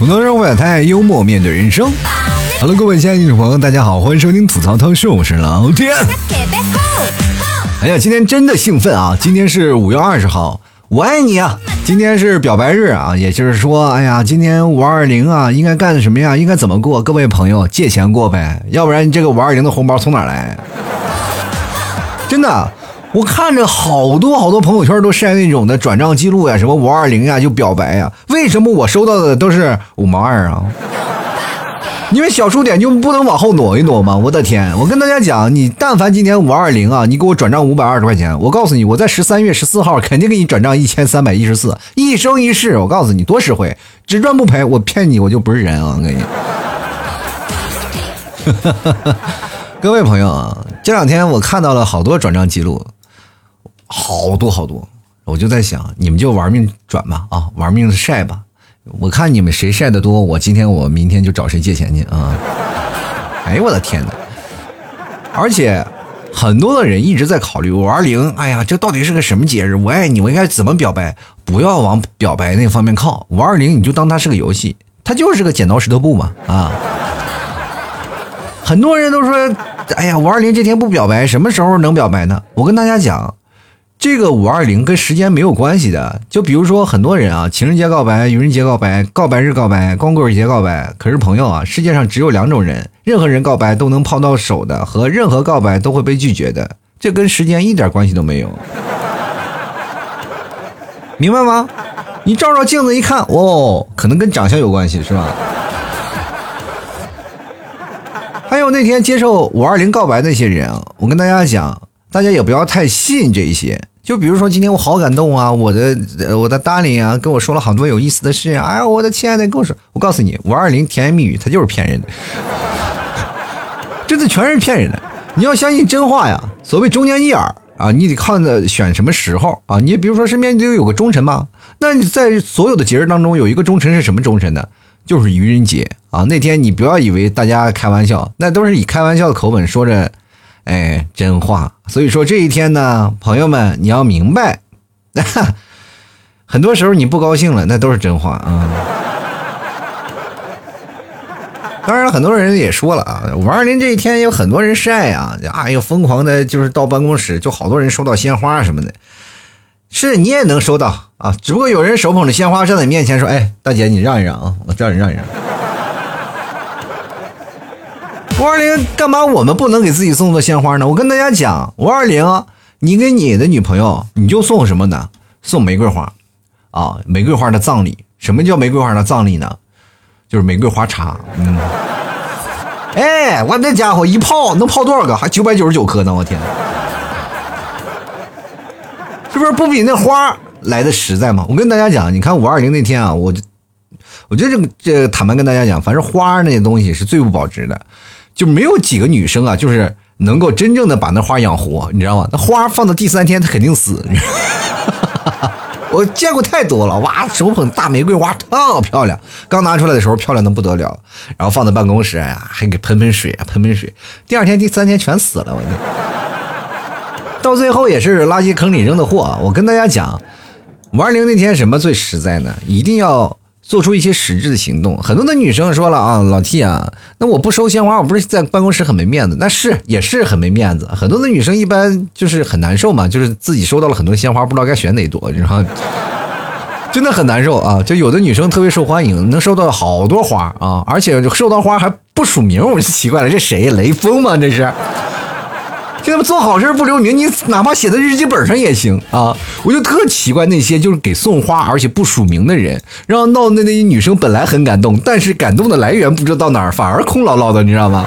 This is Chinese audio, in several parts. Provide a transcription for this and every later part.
吐槽生活太幽默，面对人生。Hello，各位亲爱的听众朋友，大家好，欢迎收听吐槽涛秀，我是老天。哎呀，今天真的兴奋啊！今天是五月二十号，我爱你啊！今天是表白日啊，也就是说，哎呀，今天五二零啊，应该干什么呀？应该怎么过？各位朋友，借钱过呗，要不然你这个五二零的红包从哪来？真的。我看着好多好多朋友圈都晒那种的转账记录呀，什么五二零呀就表白呀，为什么我收到的都是五毛二啊？你们小数点就不能往后挪一挪吗？我的天！我跟大家讲，你但凡今天五二零啊，你给我转账五百二十块钱，我告诉你，我在十三月十四号肯定给你转账一千三百一十四，一生一世。我告诉你多实惠，只赚不赔。我骗你，我就不是人啊！我跟你，各位朋友啊，这两天我看到了好多转账记录。好多好多，我就在想，你们就玩命转吧，啊，玩命的晒吧，我看你们谁晒的多，我今天我明天就找谁借钱去啊！哎呦我的天哪！而且很多的人一直在考虑五二零，哎呀，这到底是个什么节日？我爱你，我应该怎么表白？不要往表白那方面靠，五二零你就当它是个游戏，它就是个剪刀石头布嘛，啊！很多人都说，哎呀，五二零这天不表白，什么时候能表白呢？我跟大家讲。这个五二零跟时间没有关系的，就比如说很多人啊，情人节告白、愚人节告白、告白日告白、光棍节告白。可是朋友啊，世界上只有两种人，任何人告白都能泡到手的，和任何告白都会被拒绝的，这跟时间一点关系都没有，明白吗？你照照镜子一看，哦，可能跟长相有关系，是吧？还有那天接受五二零告白那些人啊，我跟大家讲，大家也不要太信这些。就比如说今天我好感动啊，我的我的 darling 啊，跟我说了好多有意思的事。哎呀，我的亲爱的，跟我说，我告诉你，五二零甜言蜜语，它就是骗人的，真的全是骗人的。你要相信真话呀。所谓忠言逆耳啊，你得看着选什么时候啊。你比如说身边就有个忠臣嘛，那你在所有的节日当中有一个忠臣是什么忠臣呢？就是愚人节啊。那天你不要以为大家开玩笑，那都是以开玩笑的口吻说着。哎，真话。所以说这一天呢，朋友们，你要明白，很多时候你不高兴了，那都是真话啊。当然，很多人也说了啊，五二零这一天有很多人晒啊，哎呦，疯狂的，就是到办公室就好多人收到鲜花什么的。是你也能收到啊，只不过有人手捧着鲜花站在你面前说：“哎，大姐，你让一让啊，我叫你让一让。”五二零干嘛？我们不能给自己送个鲜花呢？我跟大家讲，五二零，你给你的女朋友，你就送什么呢？送玫瑰花，啊，玫瑰花的葬礼。什么叫玫瑰花的葬礼呢？就是玫瑰花茶。嗯，哎，我那家伙一泡能泡多少个？还九百九十九颗呢！我天，是不是不比那花来的实在吗？我跟大家讲，你看五二零那天啊，我，我觉得这个这坦白跟大家讲，反正花那些东西是最不保值的。就没有几个女生啊，就是能够真正的把那花养活，你知道吗？那花放到第三天，它肯定死。我见过太多了，哇，手捧大玫瑰花，特漂亮。刚拿出来的时候漂亮的不得了，然后放在办公室呀，还给喷喷水啊，喷喷水。第二天、第三天全死了，我天到最后也是垃圾坑里扔的货。我跟大家讲，五二零那天什么最实在呢？一定要。做出一些实质的行动，很多的女生说了啊，老 T 啊，那我不收鲜花，我不是在办公室很没面子？那是也是很没面子。很多的女生一般就是很难受嘛，就是自己收到了很多鲜花，不知道该选哪朵，然后真的很难受啊。就有的女生特别受欢迎，能收到好多花啊，而且收到花还不署名，我就奇怪了，这谁？雷锋吗？这是？现在做好事不留名，你哪怕写在日记本上也行啊！我就特奇怪那些就是给送花而且不署名的人，然后闹的那些女生本来很感动，但是感动的来源不知道到哪儿，反而空落落的，你知道吗？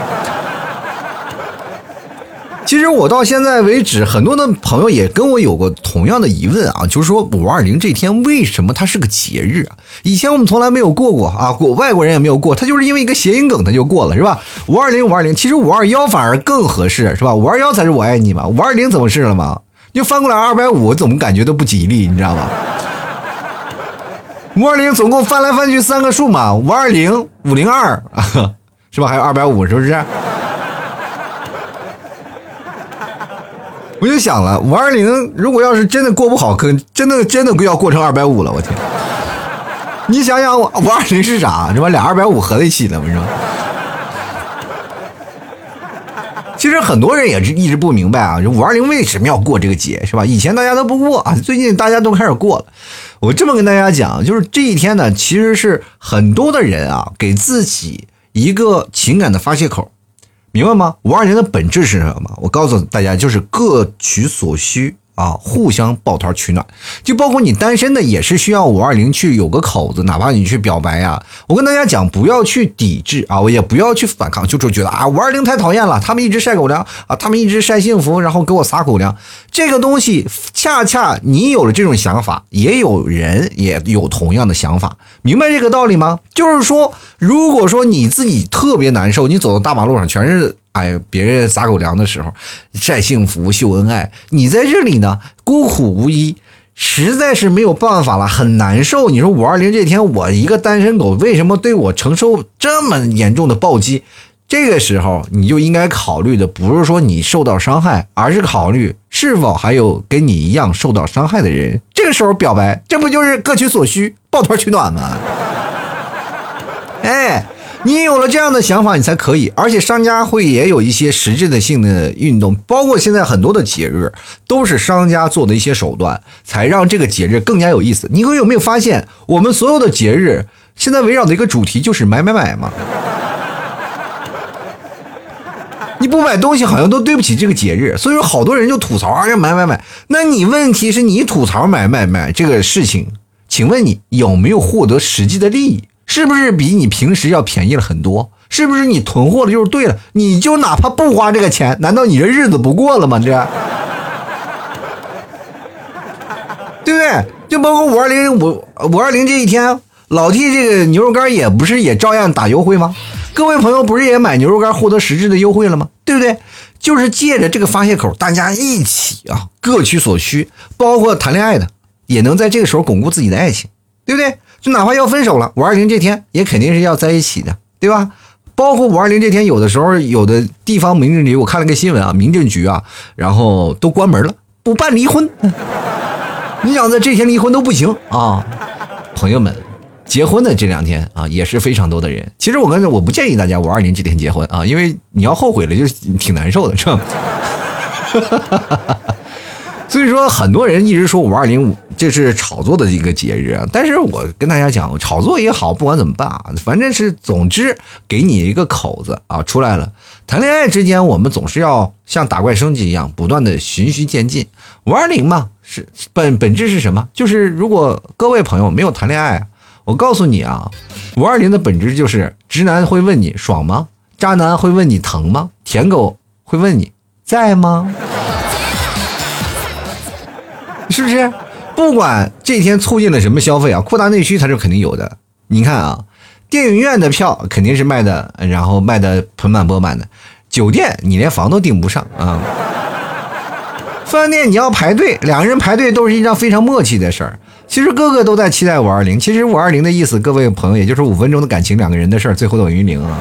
其实我到现在为止，很多的朋友也跟我有过同样的疑问啊，就是说五二零这天为什么它是个节日啊？以前我们从来没有过过啊，过外国人也没有过，它就是因为一个谐音梗，它就过了，是吧？五二零五二零，其实五二幺反而更合适，是吧？五二幺才是我爱你嘛，五二零怎么是了嘛？就翻过来二百五，怎么感觉都不吉利，你知道吗？五二零总共翻来翻去三个数嘛，五二零五零二，是吧？还有二百五，是不是？我就想了，五二零如果要是真的过不好，可真的真的要过成二百五了，我天！你想想，五二零是啥？是吧？俩二百五合在一起了，是吧？其实很多人也是一直不明白啊，五二零为什么要过这个节，是吧？以前大家都不过啊，最近大家都开始过了。我这么跟大家讲，就是这一天呢，其实是很多的人啊，给自己一个情感的发泄口，明白吗？五二零的本质是什么？我告诉大家，就是各取所需。啊，互相抱团取暖，就包括你单身的也是需要五二零去有个口子，哪怕你去表白呀。我跟大家讲，不要去抵制啊，我也不要去反抗，就是觉得啊，五二零太讨厌了，他们一直晒狗粮啊，他们一直晒幸福，然后给我撒狗粮。这个东西恰恰你有了这种想法，也有人也有同样的想法，明白这个道理吗？就是说，如果说你自己特别难受，你走到大马路上全是。哎，别人撒狗粮的时候晒幸福秀恩爱，你在这里呢孤苦无依，实在是没有办法了，很难受。你说五二零这天，我一个单身狗，为什么对我承受这么严重的暴击？这个时候你就应该考虑的不是说你受到伤害，而是考虑是否还有跟你一样受到伤害的人。这个时候表白，这不就是各取所需，抱团取暖吗？哎。你有了这样的想法，你才可以。而且商家会也有一些实质的性的运动，包括现在很多的节日都是商家做的一些手段，才让这个节日更加有意思。你有没有发现，我们所有的节日现在围绕的一个主题就是买买买嘛？你不买东西好像都对不起这个节日，所以说好多人就吐槽啊，买买买。那你问题是你吐槽买买买这个事情，请问你有没有获得实际的利益？是不是比你平时要便宜了很多？是不是你囤货了就是对了？你就哪怕不花这个钱，难道你这日子不过了吗？这，对不对？就包括五二零五五二零这一天，老 T 这个牛肉干也不是也照样打优惠吗？各位朋友不是也买牛肉干获得实质的优惠了吗？对不对？就是借着这个发泄口，大家一起啊，各取所需，包括谈恋爱的也能在这个时候巩固自己的爱情，对不对？就哪怕要分手了，五二零这天也肯定是要在一起的，对吧？包括五二零这天，有的时候有的地方民政局，我看了个新闻啊，民政局啊，然后都关门了，不办离婚。你想在这天离婚都不行啊，朋友们，结婚的这两天啊，也是非常多的人。其实我跟我不建议大家五二零这天结婚啊，因为你要后悔了，就挺难受的，是吧？所以说，很多人一直说五二零这是炒作的一个节日啊。但是我跟大家讲，炒作也好，不管怎么办啊，反正是总之给你一个口子啊，出来了。谈恋爱之间，我们总是要像打怪升级一样，不断的循序渐进。五二零嘛，是本本质是什么？就是如果各位朋友没有谈恋爱，我告诉你啊，五二零的本质就是直男会问你爽吗？渣男会问你疼吗？舔狗会问你在吗？是不是？不管这天促进了什么消费啊，扩大内需它是肯定有的。你看啊，电影院的票肯定是卖的，然后卖的盆满钵满的。酒店你连房都订不上啊。饭店你要排队，两个人排队都是一张非常默契的事儿。其实个个都在期待五二零。其实五二零的意思，各位朋友，也就是五分钟的感情，两个人的事儿，最后等于零啊。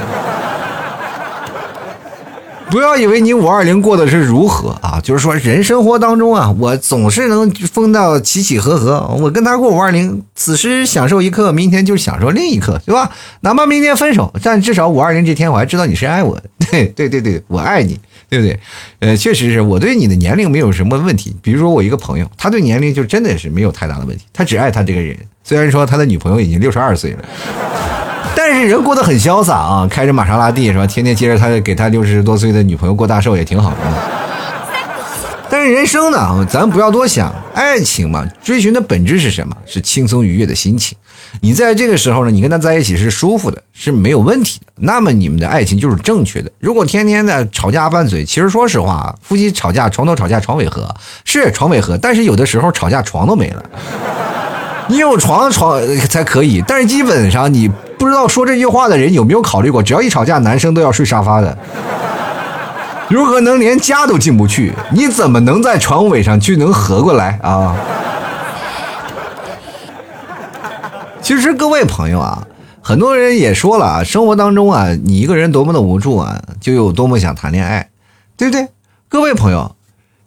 不要以为你五二零过的是如何啊，就是说人生活当中啊，我总是能疯到起起合合。我跟他过五二零，此时享受一刻，明天就享受另一刻，对吧？哪怕明天分手，但至少五二零这天我还知道你是爱我的。对对对对，我爱你，对不对？呃，确实是我对你的年龄没有什么问题。比如说我一个朋友，他对年龄就真的是没有太大的问题，他只爱他这个人。虽然说他的女朋友已经六十二岁了。但是人过得很潇洒啊，开着玛莎拉蒂是吧？天天接着他给他六十多岁的女朋友过大寿也挺好的。但是人生呢，咱不要多想，爱情嘛，追寻的本质是什么？是轻松愉悦的心情。你在这个时候呢，你跟他在一起是舒服的，是没有问题的。那么你们的爱情就是正确的。如果天天的吵架拌嘴，其实说实话，夫妻吵架床头吵架床尾和，是床尾和，但是有的时候吵架床都没了。你有床床才可以，但是基本上你不知道说这句话的人有没有考虑过，只要一吵架，男生都要睡沙发的，如何能连家都进不去？你怎么能在床尾上去能合过来啊？其实各位朋友啊，很多人也说了啊，生活当中啊，你一个人多么的无助啊，就有多么想谈恋爱，对不对？各位朋友。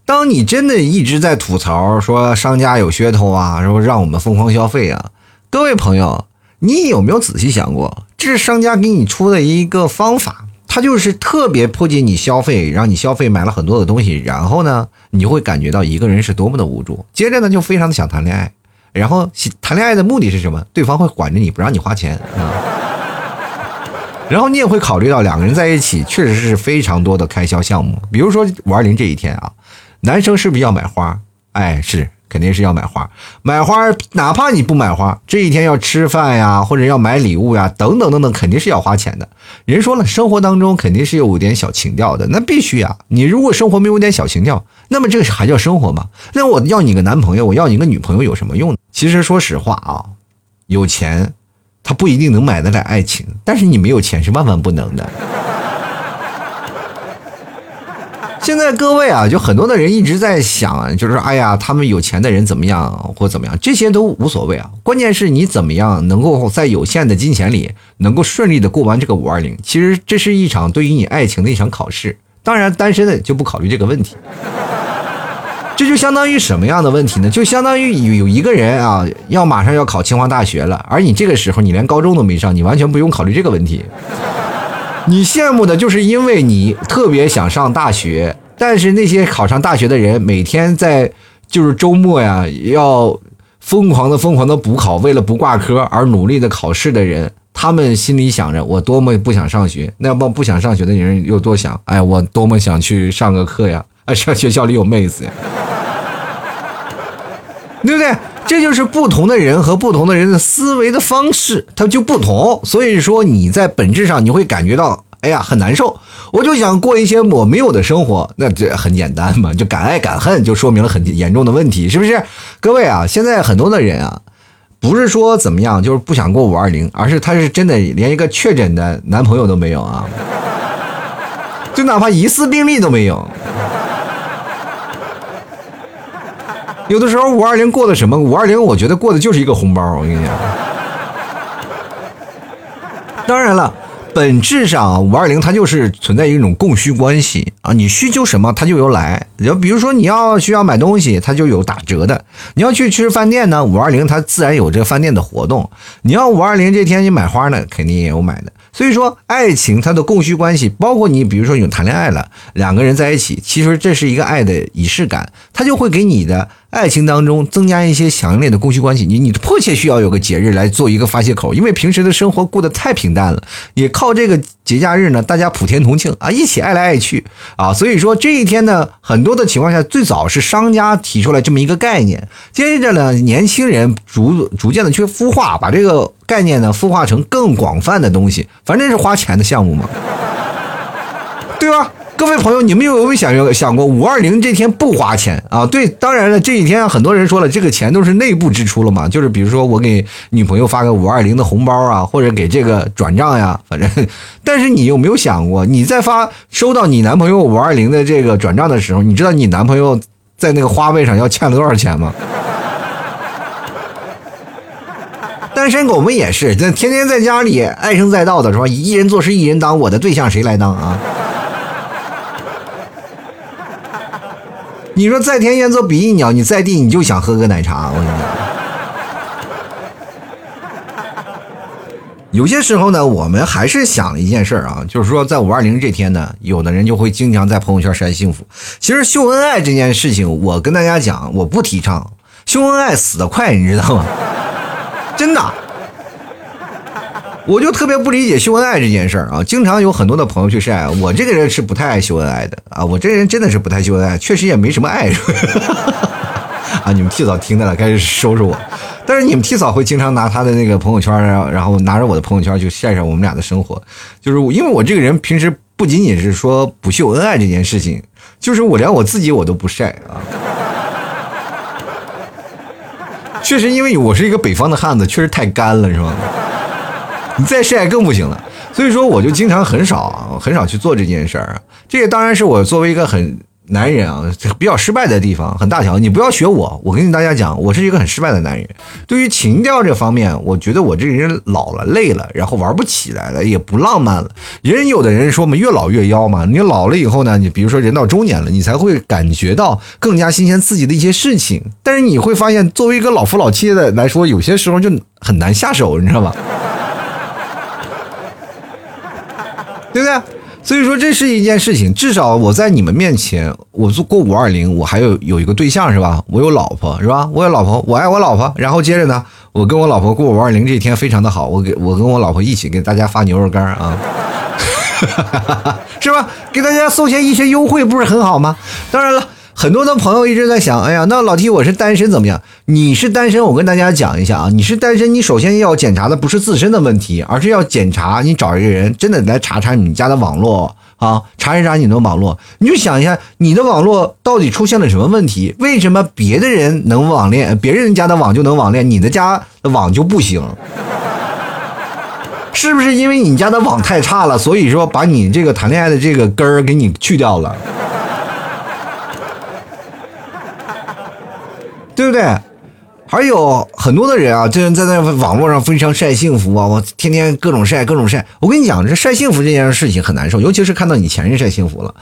当你真的一直在吐槽说商家有噱头啊，然后让我们疯狂消费啊，各位朋友，你有没有仔细想过，这是商家给你出的一个方法，他就是特别迫切你消费，让你消费买了很多的东西，然后呢，你就会感觉到一个人是多么的无助，接着呢，就非常的想谈恋爱，然后谈恋爱的目的是什么？对方会管着你不让你花钱啊，然后你也会考虑到两个人在一起确实是非常多的开销项目，比如说五二零这一天啊，男生是不是要买花？哎，是。肯定是要买花，买花，哪怕你不买花，这一天要吃饭呀，或者要买礼物呀，等等等等，肯定是要花钱的。人说了，生活当中肯定是有点小情调的，那必须啊。你如果生活没有点小情调，那么这个还叫生活吗？那我要你个男朋友，我要你个女朋友有什么用？其实说实话啊，有钱，他不一定能买得来爱情，但是你没有钱是万万不能的。现在各位啊，就很多的人一直在想，就是说，哎呀，他们有钱的人怎么样或怎么样，这些都无所谓啊。关键是你怎么样能够在有限的金钱里，能够顺利的过完这个五二零。其实这是一场对于你爱情的一场考试。当然，单身的就不考虑这个问题。这就相当于什么样的问题呢？就相当于有有一个人啊，要马上要考清华大学了，而你这个时候你连高中都没上，你完全不用考虑这个问题。你羡慕的就是因为你特别想上大学，但是那些考上大学的人每天在就是周末呀，要疯狂的疯狂的补考，为了不挂科而努力的考试的人，他们心里想着我多么不想上学，那么不想上学的人又多想，哎，我多么想去上个课呀，啊，上学校里有妹子呀，对不对？这就是不同的人和不同的人的思维的方式，它就不同。所以说你在本质上你会感觉到，哎呀，很难受。我就想过一些我没有的生活，那这很简单嘛，就敢爱敢恨，就说明了很严重的问题，是不是？各位啊，现在很多的人啊，不是说怎么样，就是不想过五二零，而是他是真的连一个确诊的男朋友都没有啊，就哪怕疑似病例都没有。有的时候五二零过的什么？五二零我觉得过的就是一个红包，我跟你讲。当然了，本质上啊五二零它就是存在一种供需关系啊，你需求什么它就有来。就比如说你要需要买东西，它就有打折的；你要去吃饭店呢，五二零它自然有这个饭店的活动。你要五二零这天你买花呢，肯定也有买的。所以说，爱情它的供需关系，包括你，比如说你谈恋爱了，两个人在一起，其实这是一个爱的仪式感，它就会给你的爱情当中增加一些强烈的供需关系。你你迫切需要有个节日来做一个发泄口，因为平时的生活过得太平淡了，也靠这个节假日呢，大家普天同庆啊，一起爱来爱去啊。所以说这一天呢，很多的情况下，最早是商家提出来这么一个概念，接着呢，年轻人逐逐渐的去孵化，把这个。概念呢，孵化成更广泛的东西，反正是花钱的项目嘛，各位朋友，你们有没有想过想过五二零这天不花钱啊？对，当然了，这几天很多人说了，这个钱都是内部支出了嘛，就是比如说我给女朋友发个五二零的红包啊，或者给这个转账呀，反正。但是你有没有想过，你在发收到你男朋友五二零的这个转账的时候，你知道你男朋友在那个花呗上要欠了多少钱吗？单身狗们也是，这天天在家里唉声载道的，是吧？一人做事一人当，我的对象谁来当啊？你说在天愿做比翼鸟，你在地你就想喝个奶茶，我跟你讲。有些时候呢，我们还是想了一件事儿啊，就是说在五二零这天呢，有的人就会经常在朋友圈晒幸福。其实秀恩爱这件事情，我跟大家讲，我不提倡，秀恩爱死得快，你知道吗？真的，我就特别不理解秀恩爱这件事儿啊！经常有很多的朋友去晒，我这个人是不太爱秀恩爱的啊！我这人真的是不太秀恩爱，确实也没什么爱是吧。啊，你们替嫂听的了，开始收拾我。但是你们替嫂会经常拿他的那个朋友圈，然后拿着我的朋友圈去晒晒我们俩的生活。就是因为我这个人平时不仅仅是说不秀恩爱这件事情，就是我连我自己我都不晒啊。确实，因为我是一个北方的汉子，确实太干了，是吧？你再晒更不行了。所以说，我就经常很少很少去做这件事儿。这个当然是我作为一个很男人啊，比较失败的地方很大条。你不要学我，我跟大家讲，我是一个很失败的男人。对于情调这方面，我觉得我这个人老了、累了，然后玩不起来了，也不浪漫了。人有的人说嘛，越老越妖嘛。你老了以后呢，你比如说人到中年了，你才会感觉到更加新鲜刺激的一些事情。但是你会发现，作为一个老夫老妻的来说，有些时候就很难下手，你知道吧？对不对？所以说这是一件事情，至少我在你们面前，我做过五二零，我还有有一个对象是吧？我有老婆是吧？我有老婆，我爱我老婆。然后接着呢，我跟我老婆过五二零这一天非常的好，我给我跟我老婆一起给大家发牛肉干啊，是吧？给大家送些一些优惠，不是很好吗？当然了。很多的朋友一直在想，哎呀，那老 T 我是单身怎么样？你是单身，我跟大家讲一下啊，你是单身，你首先要检查的不是自身的问题，而是要检查你找一个人，真的来查查你家的网络啊，查一查你的网络，你就想一下，你的网络到底出现了什么问题？为什么别的人能网恋，别人家的网就能网恋，你的家的网就不行？是不是因为你家的网太差了，所以说把你这个谈恋爱的这个根儿给你去掉了？对不对？还有很多的人啊，这人在那网络上非常晒幸福啊，我天天各种晒，各种晒。我跟你讲，这晒幸福这件事情很难受，尤其是看到你前任晒幸福了，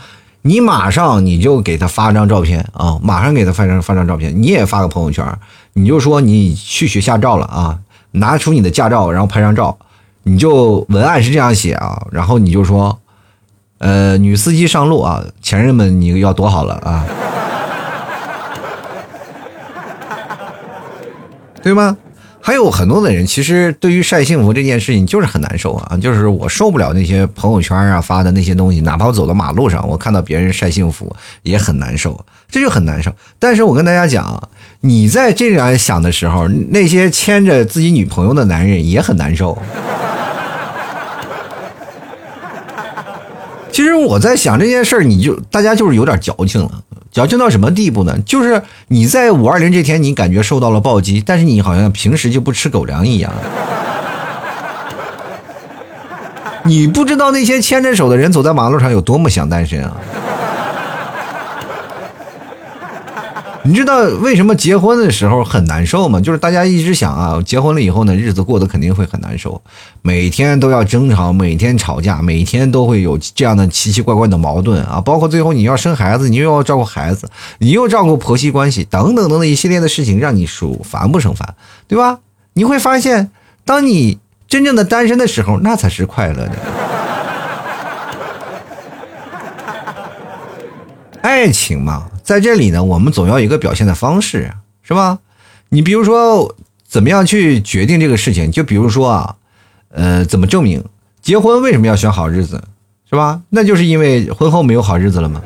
你马上你就给他发张照片啊，马上给他发张发张照片，你也发个朋友圈，你就说你去学驾照了啊，拿出你的驾照，然后拍张照，你就文案是这样写啊，然后你就说，呃，女司机上路啊，前任们你要躲好了啊。对吗？还有很多的人，其实对于晒幸福这件事情就是很难受啊，就是我受不了那些朋友圈啊发的那些东西，哪怕我走到马路上，我看到别人晒幸福也很难受，这就很难受。但是我跟大家讲，你在这样想的时候，那些牵着自己女朋友的男人也很难受。其实我在想这件事儿，你就大家就是有点矫情了。矫情到什么地步呢？就是你在五二零这天，你感觉受到了暴击，但是你好像平时就不吃狗粮一样。你不知道那些牵着手的人走在马路上有多么想单身啊！你知道为什么结婚的时候很难受吗？就是大家一直想啊，结婚了以后呢，日子过得肯定会很难受，每天都要争吵，每天吵架，每天都会有这样的奇奇怪怪的矛盾啊！包括最后你要生孩子，你又要照顾孩子，你又照顾婆媳关系，等等等等一系列的事情，让你数烦不胜烦，对吧？你会发现，当你真正的单身的时候，那才是快乐的。爱情嘛。在这里呢，我们总要有一个表现的方式，是吧？你比如说，怎么样去决定这个事情？就比如说啊，呃，怎么证明结婚为什么要选好日子，是吧？那就是因为婚后没有好日子了吗？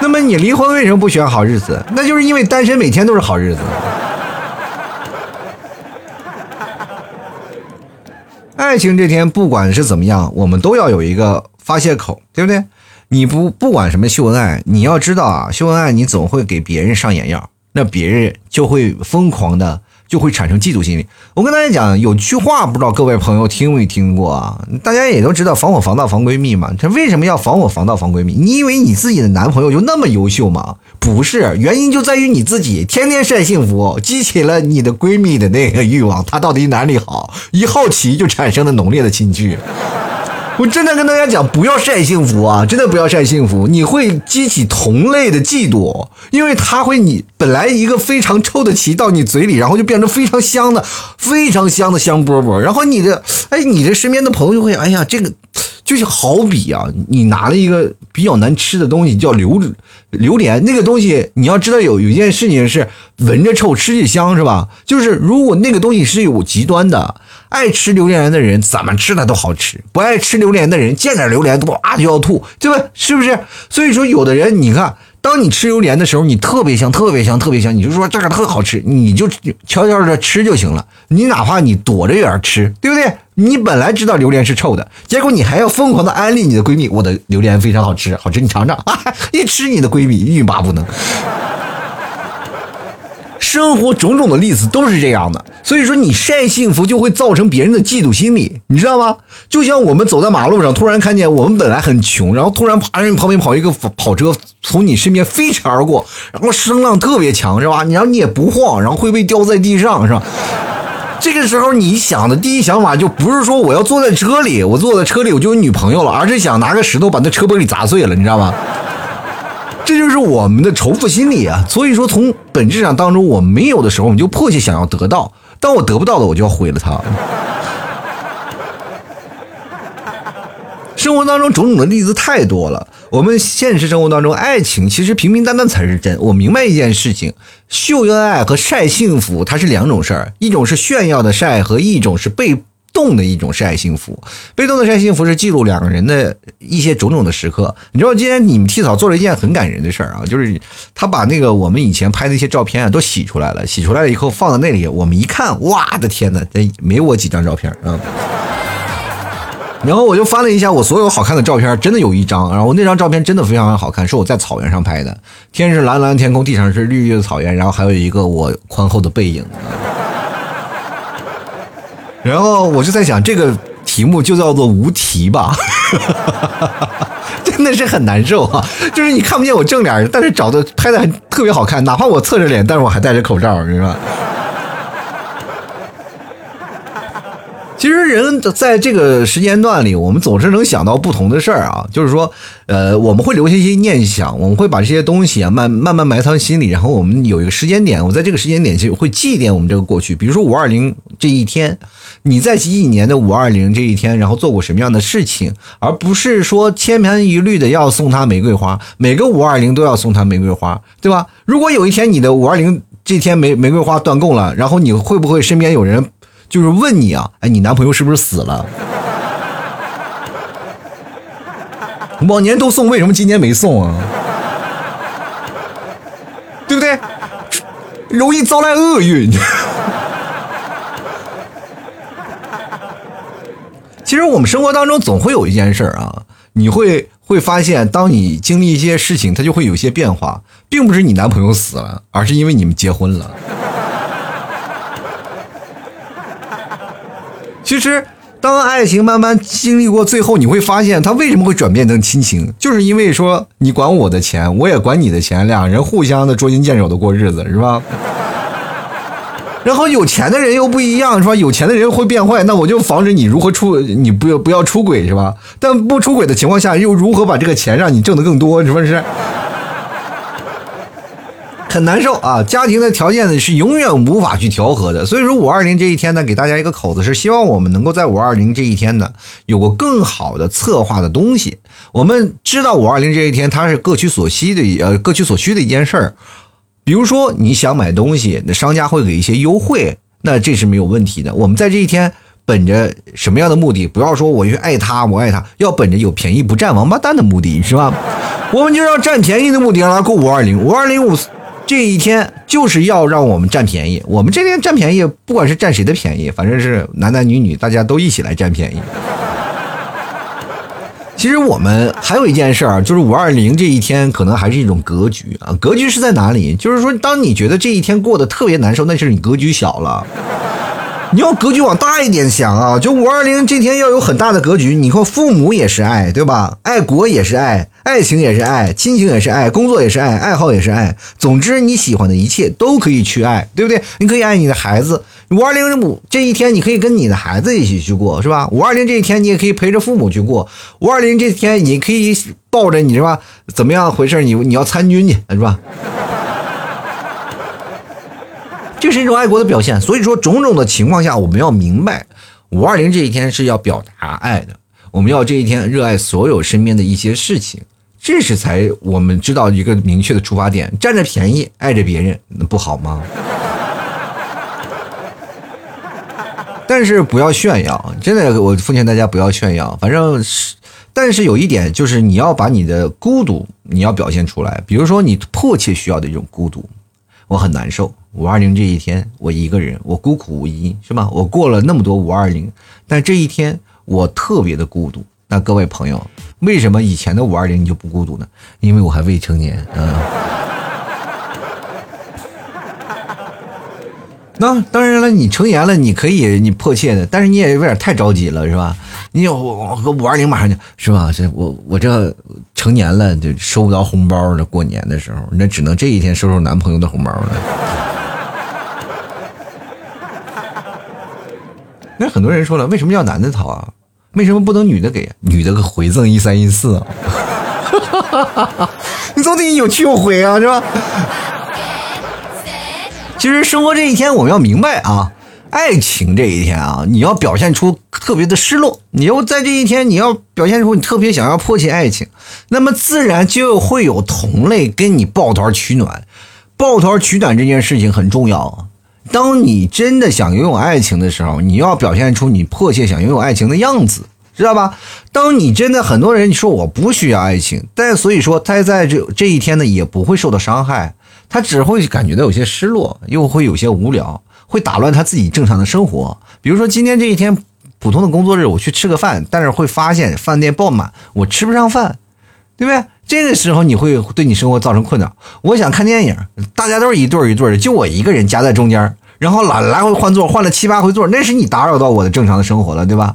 那么你离婚为什么不选好日子？那就是因为单身每天都是好日子。爱情这天不管是怎么样，我们都要有一个发泄口，对不对？你不不管什么秀恩爱，你要知道啊，秀恩爱你总会给别人上眼药，那别人就会疯狂的，就会产生嫉妒心理。我跟大家讲，有句话不知道各位朋友听没听过啊？大家也都知道，防火防盗防闺蜜嘛。这为什么要防火防盗防闺蜜？你以为你自己的男朋友就那么优秀吗？不是，原因就在于你自己天天晒幸福，激起了你的闺蜜的那个欲望，她到底哪里好？一好奇就产生了浓烈的情绪。我真的跟大家讲，不要晒幸福啊！真的不要晒幸福，你会激起同类的嫉妒，因为他会你本来一个非常臭的棋到你嘴里，然后就变成非常香的、非常香的香饽饽，然后你的哎，你的身边的朋友就会哎呀，这个就是好比啊，你拿了一个比较难吃的东西叫榴榴莲，那个东西你要知道有有一件事情是闻着臭吃着香是吧？就是如果那个东西是有极端的。爱吃榴莲的人怎么吃它都好吃，不爱吃榴莲的人见点榴莲都哇就要吐，对吧？是不是？所以说，有的人你看，当你吃榴莲的时候，你特别香，特别香，特别香，你就说这个特好吃，你就悄悄的吃就行了。你哪怕你躲着点吃，对不对？你本来知道榴莲是臭的，结果你还要疯狂的安利你的闺蜜，我的榴莲非常好吃，好吃，你尝尝啊！一吃你的闺蜜欲罢不能。生活种种的例子都是这样的。所以说，你晒幸福就会造成别人的嫉妒心理，你知道吗？就像我们走在马路上，突然看见我们本来很穷，然后突然啪，人旁边跑一个跑车从你身边飞驰而过，然后声浪特别强，是吧？然后你也不晃，然后会被掉在地上，是吧？这个时候，你想的第一想法就不是说我要坐在车里，我坐在车里我就有女朋友了，而是想拿个石头把那车玻璃砸碎了，你知道吗？这就是我们的仇富心理啊！所以说，从本质上当中，我没有的时候，我们就迫切想要得到；当我得不到的，我就要毁了它。生活当中种种的例子太多了。我们现实生活当中，爱情其实平平淡淡才是真。我明白一件事情，秀恩爱和晒幸福它是两种事儿，一种是炫耀的晒，和一种是被动的一种晒幸福。被动的晒幸福是记录两个人的一些种种的时刻。你知道今天你们替嫂做了一件很感人的事儿啊，就是他把那个我们以前拍的一些照片啊都洗出来了，洗出来了以后放在那里，我们一看，哇的天哪，这没我几张照片啊。然后我就翻了一下我所有好看的照片，真的有一张，然后那张照片真的非常好看，是我在草原上拍的，天是蓝蓝的天空，地上是绿绿的草原，然后还有一个我宽厚的背影。然后我就在想，这个题目就叫做无题吧，真的是很难受啊！就是你看不见我正脸，但是找的拍的还特别好看，哪怕我侧着脸，但是我还戴着口罩，是吧？其实人在这个时间段里，我们总是能想到不同的事儿啊。就是说，呃，我们会留下一些念想，我们会把这些东西啊慢慢慢埋藏心里。然后我们有一个时间点，我在这个时间点其实会祭奠我们这个过去。比如说五二零这一天，你在几几年的五二零这一天，然后做过什么样的事情，而不是说千篇一律的要送他玫瑰花，每个五二零都要送他玫瑰花，对吧？如果有一天你的五二零这天玫玫瑰花断供了，然后你会不会身边有人？就是问你啊，哎，你男朋友是不是死了？往年都送，为什么今年没送啊？对不对？容易招来厄运。其实我们生活当中总会有一件事儿啊，你会会发现，当你经历一些事情，它就会有些变化，并不是你男朋友死了，而是因为你们结婚了。其实，当爱情慢慢经历过最后，你会发现，它为什么会转变成亲情，就是因为说你管我的钱，我也管你的钱，两人互相的捉襟见肘的过日子，是吧？然后有钱的人又不一样，是吧？有钱的人会变坏，那我就防止你如何出，你不要不要出轨，是吧？但不出轨的情况下，又如何把这个钱让你挣得更多，是不是？很难受啊！家庭的条件呢是永远无法去调和的，所以说五二零这一天呢，给大家一个口子，是希望我们能够在五二零这一天呢，有个更好的策划的东西。我们知道五二零这一天它是各取所需的，呃，各取所需的一件事儿。比如说你想买东西，那商家会给一些优惠，那这是没有问题的。我们在这一天本着什么样的目的？不要说我去爱他，我爱他，要本着有便宜不占王八蛋的目的，是吧？我们就要占便宜的目的，让他过五二零，五二零五。这一天就是要让我们占便宜，我们这边占便宜，不管是占谁的便宜，反正是男男女女，大家都一起来占便宜。其实我们还有一件事儿，就是五二零这一天可能还是一种格局啊，格局是在哪里？就是说，当你觉得这一天过得特别难受，那是你格局小了。你要格局往大一点想啊！就五二零这天要有很大的格局。你看，父母也是爱，对吧？爱国也是爱，爱情也是爱，亲情也是爱，工作也是爱，爱好也是爱。总之，你喜欢的一切都可以去爱，对不对？你可以爱你的孩子。五二零五这一天，你可以跟你的孩子一起去过，是吧？五二零这一天，你也可以陪着父母去过。五二零这天，你可以抱着你是吧？怎么样回事？你你要参军去是吧？这是一种爱国的表现，所以说种种的情况下，我们要明白，五二零这一天是要表达爱的，我们要这一天热爱所有身边的一些事情，这是才我们知道一个明确的出发点，占着便宜爱着别人，那不好吗？但是不要炫耀，真的，我奉劝大家不要炫耀。反正是，但是有一点就是，你要把你的孤独你要表现出来，比如说你迫切需要的一种孤独。我很难受，五二零这一天，我一个人，我孤苦无依，是吧？我过了那么多五二零，但这一天我特别的孤独。那各位朋友，为什么以前的五二零你就不孤独呢？因为我还未成年，嗯。那当然了，你成年了，你可以你迫切的，但是你也有点太着急了，是吧？你有我我五二零马上就是吧？这我我这成年了，就收不到红包了。过年的时候，那只能这一天收收男朋友的红包了。那很多人说了，为什么要男的掏啊？为什么不能女的给？女的个回赠一三一四啊？你总得有去有回啊，是吧？其实生活这一天，我们要明白啊，爱情这一天啊，你要表现出特别的失落，你要在这一天，你要表现出你特别想要迫切爱情，那么自然就会有同类跟你抱团取暖。抱团取暖这件事情很重要啊。当你真的想拥有爱情的时候，你要表现出你迫切想拥有爱情的样子，知道吧？当你真的很多人说我不需要爱情，但所以说他在这这一天呢，也不会受到伤害。他只会感觉到有些失落，又会有些无聊，会打乱他自己正常的生活。比如说今天这一天普通的工作日，我去吃个饭，但是会发现饭店爆满，我吃不上饭，对不对？这个时候你会对你生活造成困扰。我想看电影，大家都是一对一对的，就我一个人夹在中间，然后来来回换座，换了七八回座，那是你打扰到我的正常的生活了，对吧？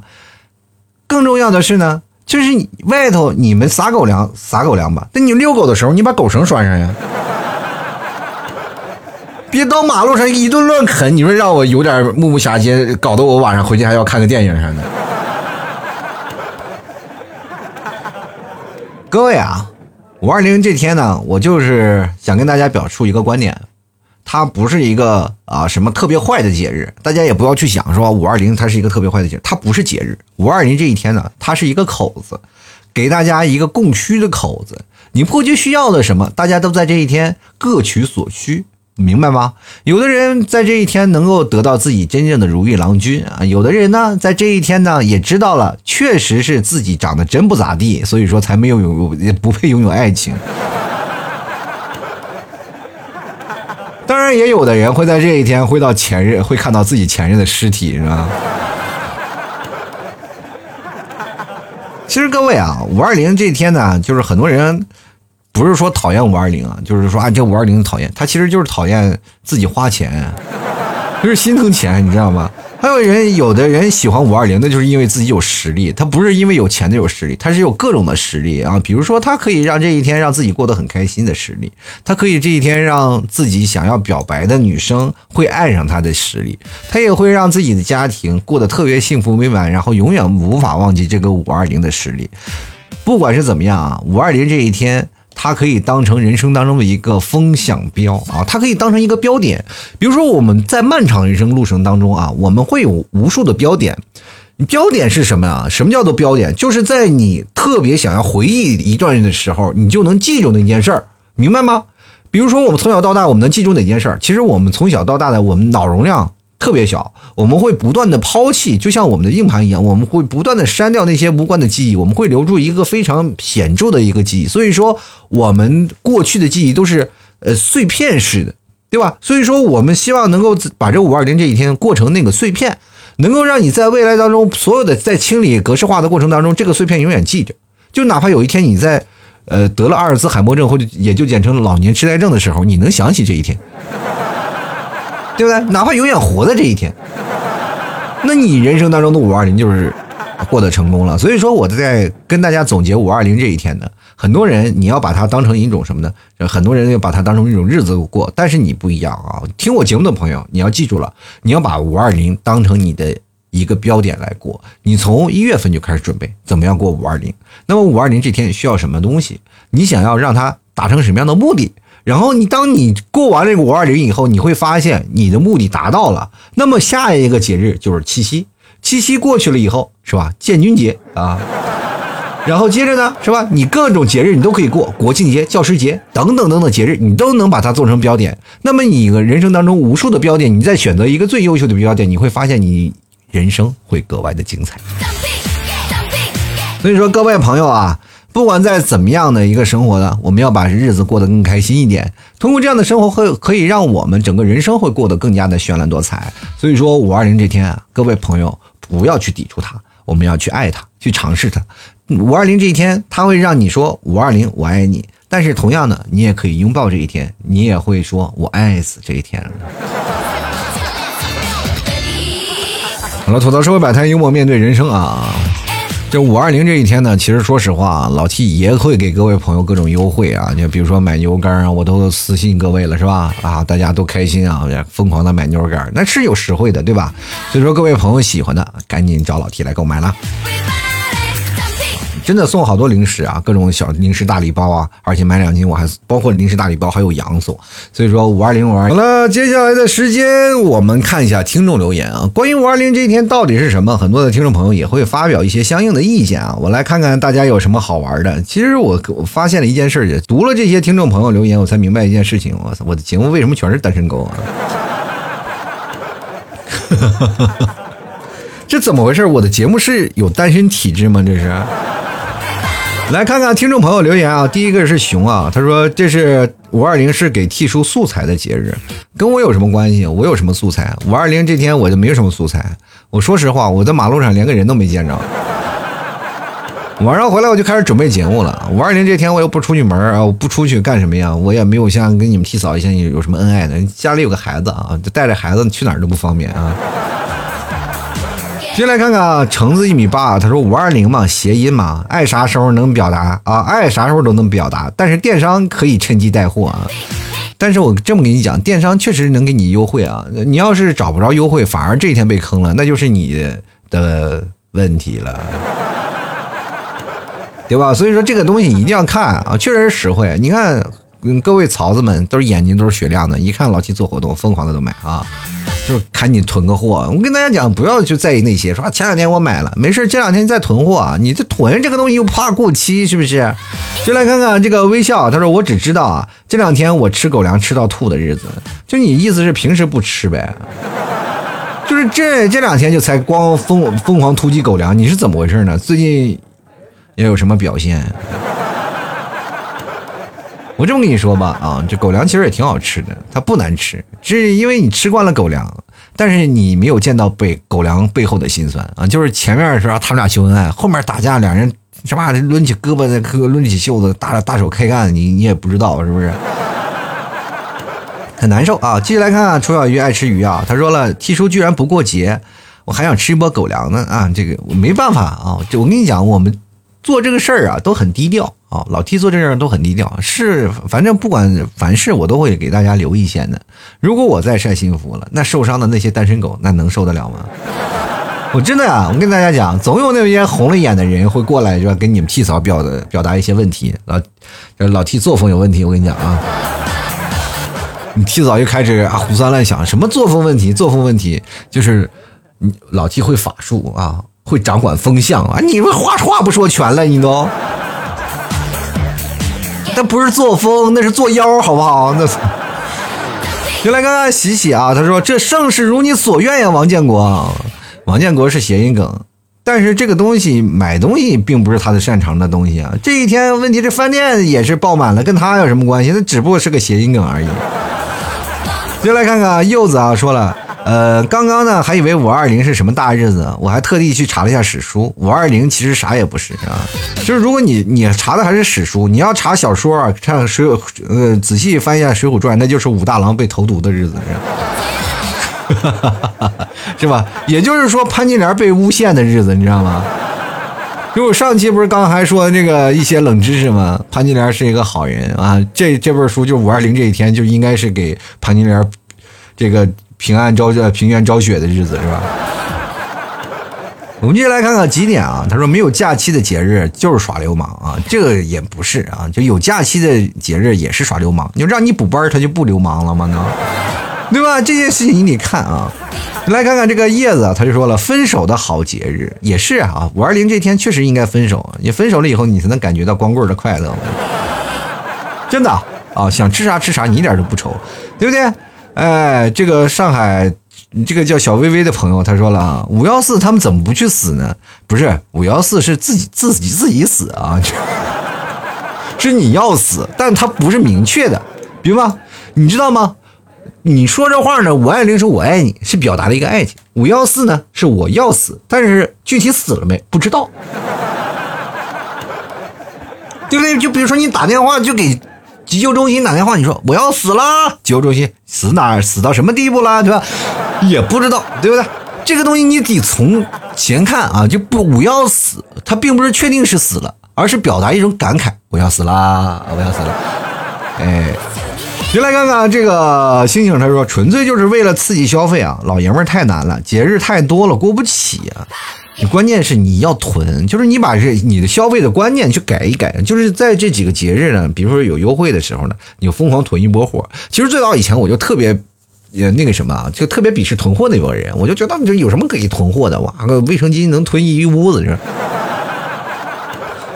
更重要的是呢，就是你外头你们撒狗粮撒狗粮吧，那你遛狗的时候，你把狗绳拴上呀。别到马路上一顿乱啃，你说让我有点目不暇接，搞得我晚上回去还要看个电影啥的。各位啊，五二零这天呢，我就是想跟大家表述一个观点，它不是一个啊什么特别坏的节日，大家也不要去想说五二零它是一个特别坏的节日，它不是节日。五二零这一天呢，它是一个口子，给大家一个供需的口子，你迫切需要的什么，大家都在这一天各取所需。明白吗？有的人在这一天能够得到自己真正的如意郎君啊，有的人呢在这一天呢也知道了，确实是自己长得真不咋地，所以说才没有有也不配拥有爱情。当然，也有的人会在这一天会到前任，会看到自己前任的尸体，是吧？其实各位啊，五二零这一天呢，就是很多人。不是说讨厌五二零啊，就是说啊，这五二零讨厌，他其实就是讨厌自己花钱，就是心疼钱，你知道吗？还有人，有的人喜欢五二零，那就是因为自己有实力，他不是因为有钱的有实力，他是有各种的实力啊。比如说，他可以让这一天让自己过得很开心的实力，他可以这一天让自己想要表白的女生会爱上他的实力，他也会让自己的家庭过得特别幸福美满，然后永远无法忘记这个五二零的实力。不管是怎么样啊，五二零这一天。它可以当成人生当中的一个风向标啊，它可以当成一个标点。比如说我们在漫长人生路程当中啊，我们会有无数的标点。标点是什么啊？什么叫做标点？就是在你特别想要回忆一段的时候，你就能记住那件事儿，明白吗？比如说我们从小到大，我们能记住哪件事儿？其实我们从小到大的我们脑容量。特别小，我们会不断的抛弃，就像我们的硬盘一样，我们会不断的删掉那些无关的记忆，我们会留住一个非常显著的一个记忆。所以说，我们过去的记忆都是呃碎片式的，对吧？所以说，我们希望能够把这五二零这一天过成那个碎片，能够让你在未来当中所有的在清理格式化的过程当中，这个碎片永远记着。就哪怕有一天你在呃得了阿尔兹海默症或者也就简称老年痴呆症的时候，你能想起这一天。对不对？哪怕永远活在这一天，那你人生当中的五二零就是获得成功了。所以说，我在跟大家总结五二零这一天呢，很多人你要把它当成一种什么呢？很多人要把它当成一种日子过，但是你不一样啊！听我节目的朋友，你要记住了，你要把五二零当成你的一个标点来过。你从一月份就开始准备怎么样过五二零。那么五二零这天需要什么东西？你想要让它达成什么样的目的？然后你当你过完这个五二零以后，你会发现你的目的达到了。那么下一个节日就是七夕，七夕过去了以后，是吧？建军节啊，然后接着呢，是吧？你各种节日你都可以过，国庆节、教师节等等等等节日，你都能把它做成标点。那么你人生当中无数的标点，你再选择一个最优秀的标点，你会发现你人生会格外的精彩。所以说，各位朋友啊。不管在怎么样的一个生活呢，我们要把日子过得更开心一点。通过这样的生活，会可以让我们整个人生会过得更加的绚烂多彩。所以说，五二零这天啊，各位朋友不要去抵触它，我们要去爱它，去尝试它。五二零这一天，它会让你说五二零我爱你，但是同样的，你也可以拥抱这一天，你也会说我爱死这一天。好了，吐槽社会百态，幽默面对人生啊。这五二零这一天呢，其实说实话，老 T 也会给各位朋友各种优惠啊。就比如说买牛肝啊，我都私信各位了，是吧？啊，大家都开心啊，疯狂的买牛肉干，那是有实惠的，对吧？所以说各位朋友喜欢的，赶紧找老 T 来购买啦。真的送好多零食啊，各种小零食大礼包啊，而且买两斤我还包括零食大礼包还有羊送，所以说五二零五二好了，接下来的时间我们看一下听众留言啊，关于五二零这一天到底是什么，很多的听众朋友也会发表一些相应的意见啊，我来看看大家有什么好玩的。其实我我发现了一件事，读了这些听众朋友留言，我才明白一件事情，我操，我的节目为什么全是单身狗啊？这怎么回事？我的节目是有单身体质吗？这是？来看看听众朋友留言啊，第一个是熊啊，他说这是五二零是给 T 叔素材的节日，跟我有什么关系？我有什么素材？五二零这天我就没有什么素材。我说实话，我在马路上连个人都没见着。晚上回来我就开始准备节目了。五二零这天我又不出去门啊，我不出去干什么呀？我也没有像跟你们 T 嫂一样有什么恩爱的，家里有个孩子啊，就带着孩子去哪儿都不方便啊。先来看看啊，橙子一米八，他说五二零嘛，谐音嘛，爱啥时候能表达啊，爱啥时候都能表达，但是电商可以趁机带货啊。但是我这么跟你讲，电商确实能给你优惠啊。你要是找不着优惠，反而这一天被坑了，那就是你的问题了，对吧？所以说这个东西一定要看啊，确实实惠。你看，各位曹子们都是眼睛都是雪亮的，一看老七做活动，疯狂的都买啊。就是赶紧囤个货，我跟大家讲，不要去在意那些，说前两天我买了，没事，这两天再囤货啊，你这囤这个东西又怕过期，是不是？就来看看这个微笑，他说我只知道啊，这两天我吃狗粮吃到吐的日子，就你意思是平时不吃呗？就是这这两天就才光疯疯狂突击狗粮，你是怎么回事呢？最近也有什么表现？我这么跟你说吧，啊，这狗粮其实也挺好吃的，它不难吃，只是因为你吃惯了狗粮，但是你没有见到背狗粮背后的辛酸啊，就是前面的时候他们俩秀恩爱，后面打架两人什么抡起胳膊的胳抡起袖子，大大手开干，你你也不知道是不是？很难受啊！继续来看啊，楚小鱼爱吃鱼啊，他说了，T 叔居然不过节，我还想吃一波狗粮呢啊，这个我没办法啊，就我跟你讲，我们做这个事儿啊都很低调。啊，老 T 做这事儿都很低调，是反正不管凡事我都会给大家留一线的。如果我再晒幸福了，那受伤的那些单身狗那能受得了吗？我真的啊，我跟大家讲，总有那些红了眼的人会过来，就要跟你们 T 嫂表的表达一些问题。老老 T 作风有问题，我跟你讲啊，你 T 嫂又开始啊胡思乱想，什么作风问题？作风问题就是你老 T 会法术啊，会掌管风向啊，你们话话不说全了，你都。那不是作风，那是作妖，好不好？那就 来看看喜喜啊，他说：“这盛世如你所愿呀，王建国。”王建国是谐音梗，但是这个东西买东西并不是他的擅长的东西啊。这一天问题，这饭店也是爆满了，跟他有什么关系？那只不过是个谐音梗而已。就来看看柚子啊，说了。呃，刚刚呢还以为五二零是什么大日子，我还特地去查了一下史书，五二零其实啥也不是啊。就是如果你你查的还是史书，你要查小说啊，看水呃仔细翻一下《水浒传》，那就是武大郎被投毒的日子，是吧？也就是说潘金莲被诬陷的日子，你知道吗？就我上期不是刚还说那个一些冷知识吗？潘金莲是一个好人啊，这这本书就五二零这一天就应该是给潘金莲这个。平安昭呃平原昭雪的日子是吧？我们接下来看看几点啊？他说没有假期的节日就是耍流氓啊，这个也不是啊，就有假期的节日也是耍流氓。你让你补班他就不流氓了吗？呢，对吧？这件事情你得看啊。来看看这个叶子，他就说了，分手的好节日也是啊，五二零这天确实应该分手。你分手了以后，你才能感觉到光棍的快乐。真的啊，想吃啥吃啥，你一点都不愁，对不对？哎，这个上海，这个叫小薇薇的朋友，他说了啊，五幺四他们怎么不去死呢？不是五幺四是自己自己自己死啊，是你要死，但他不是明确的，明白吗？你知道吗？你说这话呢，五爱零是我爱你，是表达的一个爱情；五幺四呢，是我要死，但是具体死了没不知道，对不对？就比如说你打电话就给。急救中心打电话，你说我要死了。急救中心死哪儿？死到什么地步了？对吧？也不知道，对不对？这个东西你得从前看啊，就不我要死，他并不是确定是死了，而是表达一种感慨，我要死啦，我要死了，哎。就来看看这个星星，他说纯粹就是为了刺激消费啊！老爷们儿太难了，节日太多了，过不起啊！你关键是你要囤，就是你把这你的消费的观念去改一改，就是在这几个节日呢，比如说有优惠的时候呢，你就疯狂囤一波货。其实最早以前我就特别，也那个什么啊，就特别鄙视囤货那波人，我就觉得这有什么可以囤货的？哇，个卫生巾能囤一屋子是。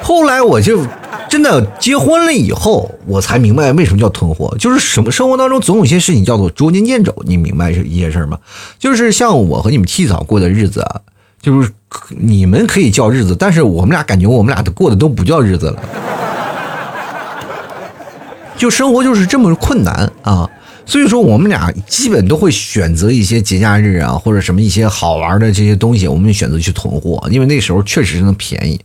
后来我就。真的结婚了以后，我才明白为什么叫囤货，就是什么生活当中总有些事情叫做捉襟见肘，你明白是一些事儿吗？就是像我和你们替嫂过的日子啊，就是你们可以叫日子，但是我们俩感觉我们俩都过的都不叫日子了，就生活就是这么困难啊，所以说我们俩基本都会选择一些节假日啊，或者什么一些好玩的这些东西，我们选择去囤货，因为那时候确实是能便宜。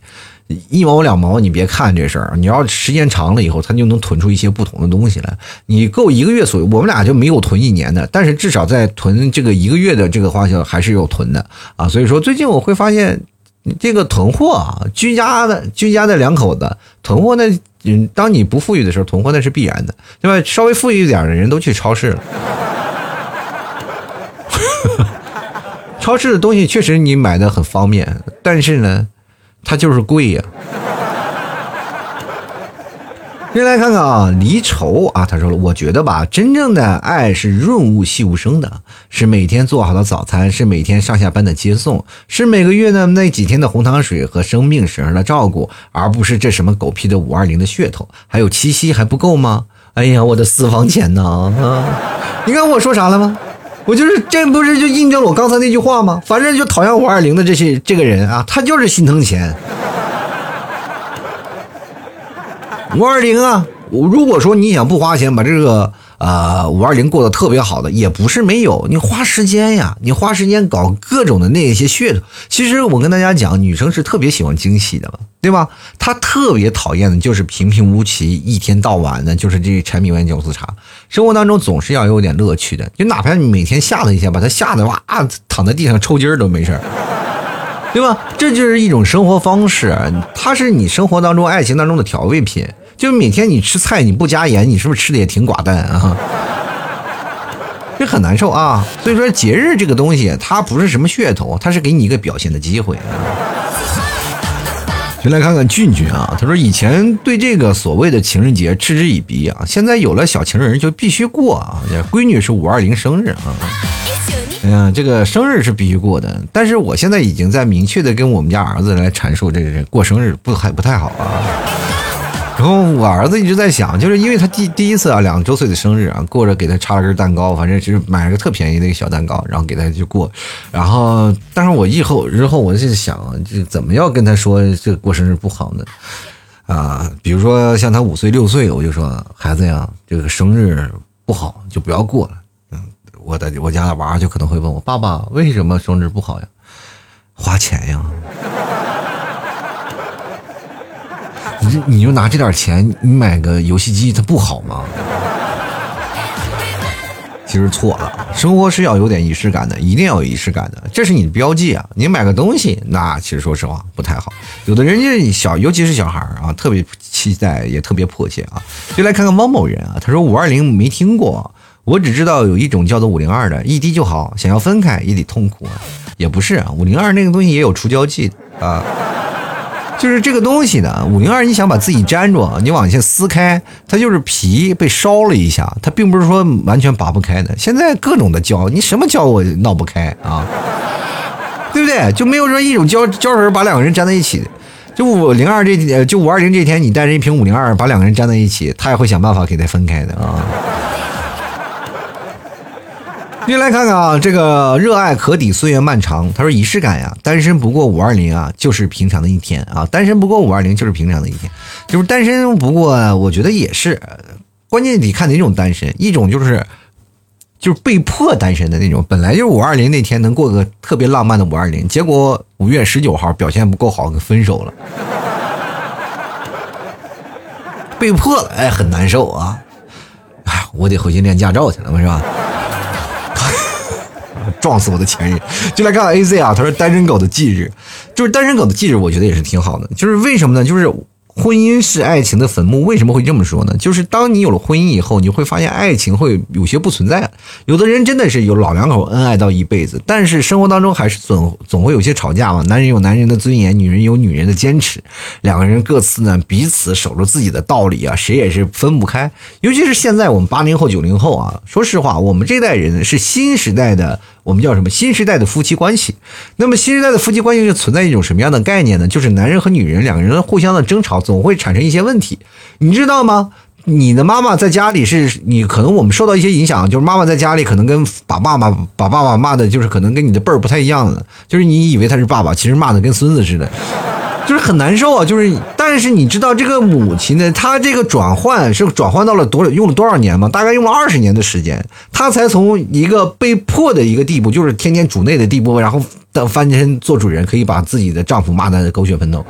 一毛两毛，你别看这事儿，你要时间长了以后，它就能囤出一些不同的东西来。你够一个月所，我们俩就没有囤一年的，但是至少在囤这个一个月的这个花销还是有囤的啊。所以说，最近我会发现，这个囤货啊，居家的居家的两口子囤货，那嗯，当你不富裕的时候，囤货那是必然的，对吧？稍微富裕一点的人都去超市了，超市的东西确实你买的很方便，但是呢。它就是贵呀！先来看看啊，离愁啊，他说了，我觉得吧，真正的爱是润物细无声的，是每天做好的早餐，是每天上下班的接送，是每个月的那几天的红糖水和生病时的照顾，而不是这什么狗屁的五二零的噱头，还有七夕还不够吗？哎呀，我的私房钱呢？啊，你看我说啥了吗？我就是，这不是就印证了我刚才那句话吗？反正就讨厌五二零的这些这个人啊，他就是心疼钱。五二零啊，如果说你想不花钱把这个。啊，五二零过得特别好的也不是没有，你花时间呀，你花时间搞各种的那些噱头。其实我跟大家讲，女生是特别喜欢惊喜的嘛，对吧？她特别讨厌的就是平平无奇，一天到晚的就是这柴米油盐酱醋茶。生活当中总是要有点乐趣的，就哪怕你每天吓她一下，把她吓得哇躺在地上抽筋儿都没事儿，对吧？这就是一种生活方式，它是你生活当中爱情当中的调味品。就每天你吃菜你不加盐，你是不是吃的也挺寡淡啊？这很难受啊。所以说节日这个东西，它不是什么噱头，它是给你一个表现的机会啊。先来看看俊俊啊，他说以前对这个所谓的情人节嗤之以鼻啊，现在有了小情人就必须过啊。闺女是五二零生日啊，哎呀，这个生日是必须过的，但是我现在已经在明确的跟我们家儿子来阐述，这个过生日不还不太好啊。然后我儿子一直在想，就是因为他第第一次啊，两周岁的生日啊，过着给他插根蛋糕，反正就是买个特便宜的一个小蛋糕，然后给他去过。然后，但是我以后日后我就想，这怎么要跟他说这过生日不好呢？啊，比如说像他五岁六岁，我就说孩子呀，这个生日不好就不要过了。嗯，我的我家的娃就可能会问我爸爸为什么生日不好呀？花钱呀。你你就拿这点钱，你买个游戏机，它不好吗？其实错了，生活是要有点仪式感的，一定要有仪式感的，这是你的标记啊！你买个东西，那其实说实话不太好。有的人家小，尤其是小孩啊，特别期待，也特别迫切啊。就来看看汪某人啊，他说五二零没听过，我只知道有一种叫做五零二的，一滴就好，想要分开也得痛苦啊。也不是啊，五零二那个东西也有除胶剂啊。就是这个东西呢，五零二，你想把自己粘住，你往下撕开，它就是皮被烧了一下，它并不是说完全拔不开的。现在各种的胶，你什么胶我闹不开啊，对不对？就没有说一种胶胶水把两个人粘在一起。就五零二这，就五二零这天，你带着一瓶五零二把两个人粘在一起，他也会想办法给他分开的啊。先来看看啊，这个热爱可抵岁月漫长。他说仪式感呀，单身不过五二零啊，就是平常的一天啊。单身不过五二零就是平常的一天，就是单身不过，我觉得也是。关键得看哪种单身，一种就是就是被迫单身的那种，本来就是五二零那天能过个特别浪漫的五二零，结果五月十九号表现不够好，给分手了，被迫了，哎，很难受啊。哎，我得回去练驾照去了，是吧？撞死我的前任。就来看 A Z 啊，他说单身狗的忌日，就是单身狗的忌日，我觉得也是挺好的。就是为什么呢？就是。婚姻是爱情的坟墓，为什么会这么说呢？就是当你有了婚姻以后，你会发现爱情会有些不存在。有的人真的是有老两口恩爱到一辈子，但是生活当中还是总总会有些吵架嘛。男人有男人的尊严，女人有女人的坚持，两个人各自呢彼此守着自己的道理啊，谁也是分不开。尤其是现在我们八零后、九零后啊，说实话，我们这代人是新时代的。我们叫什么新时代的夫妻关系？那么新时代的夫妻关系是存在一种什么样的概念呢？就是男人和女人两个人互相的争吵，总会产生一些问题，你知道吗？你的妈妈在家里是你可能我们受到一些影响，就是妈妈在家里可能跟把爸爸把爸爸骂的，就是可能跟你的辈儿不太一样了，就是你以为他是爸爸，其实骂的跟孙子似的。就是很难受啊，就是，但是你知道这个母亲呢，她这个转换是转换到了多少用了多少年吗？大概用了二十年的时间，她才从一个被迫的一个地步，就是天天主内的地步，然后等翻身做主人，可以把自己的丈夫骂得狗血喷头。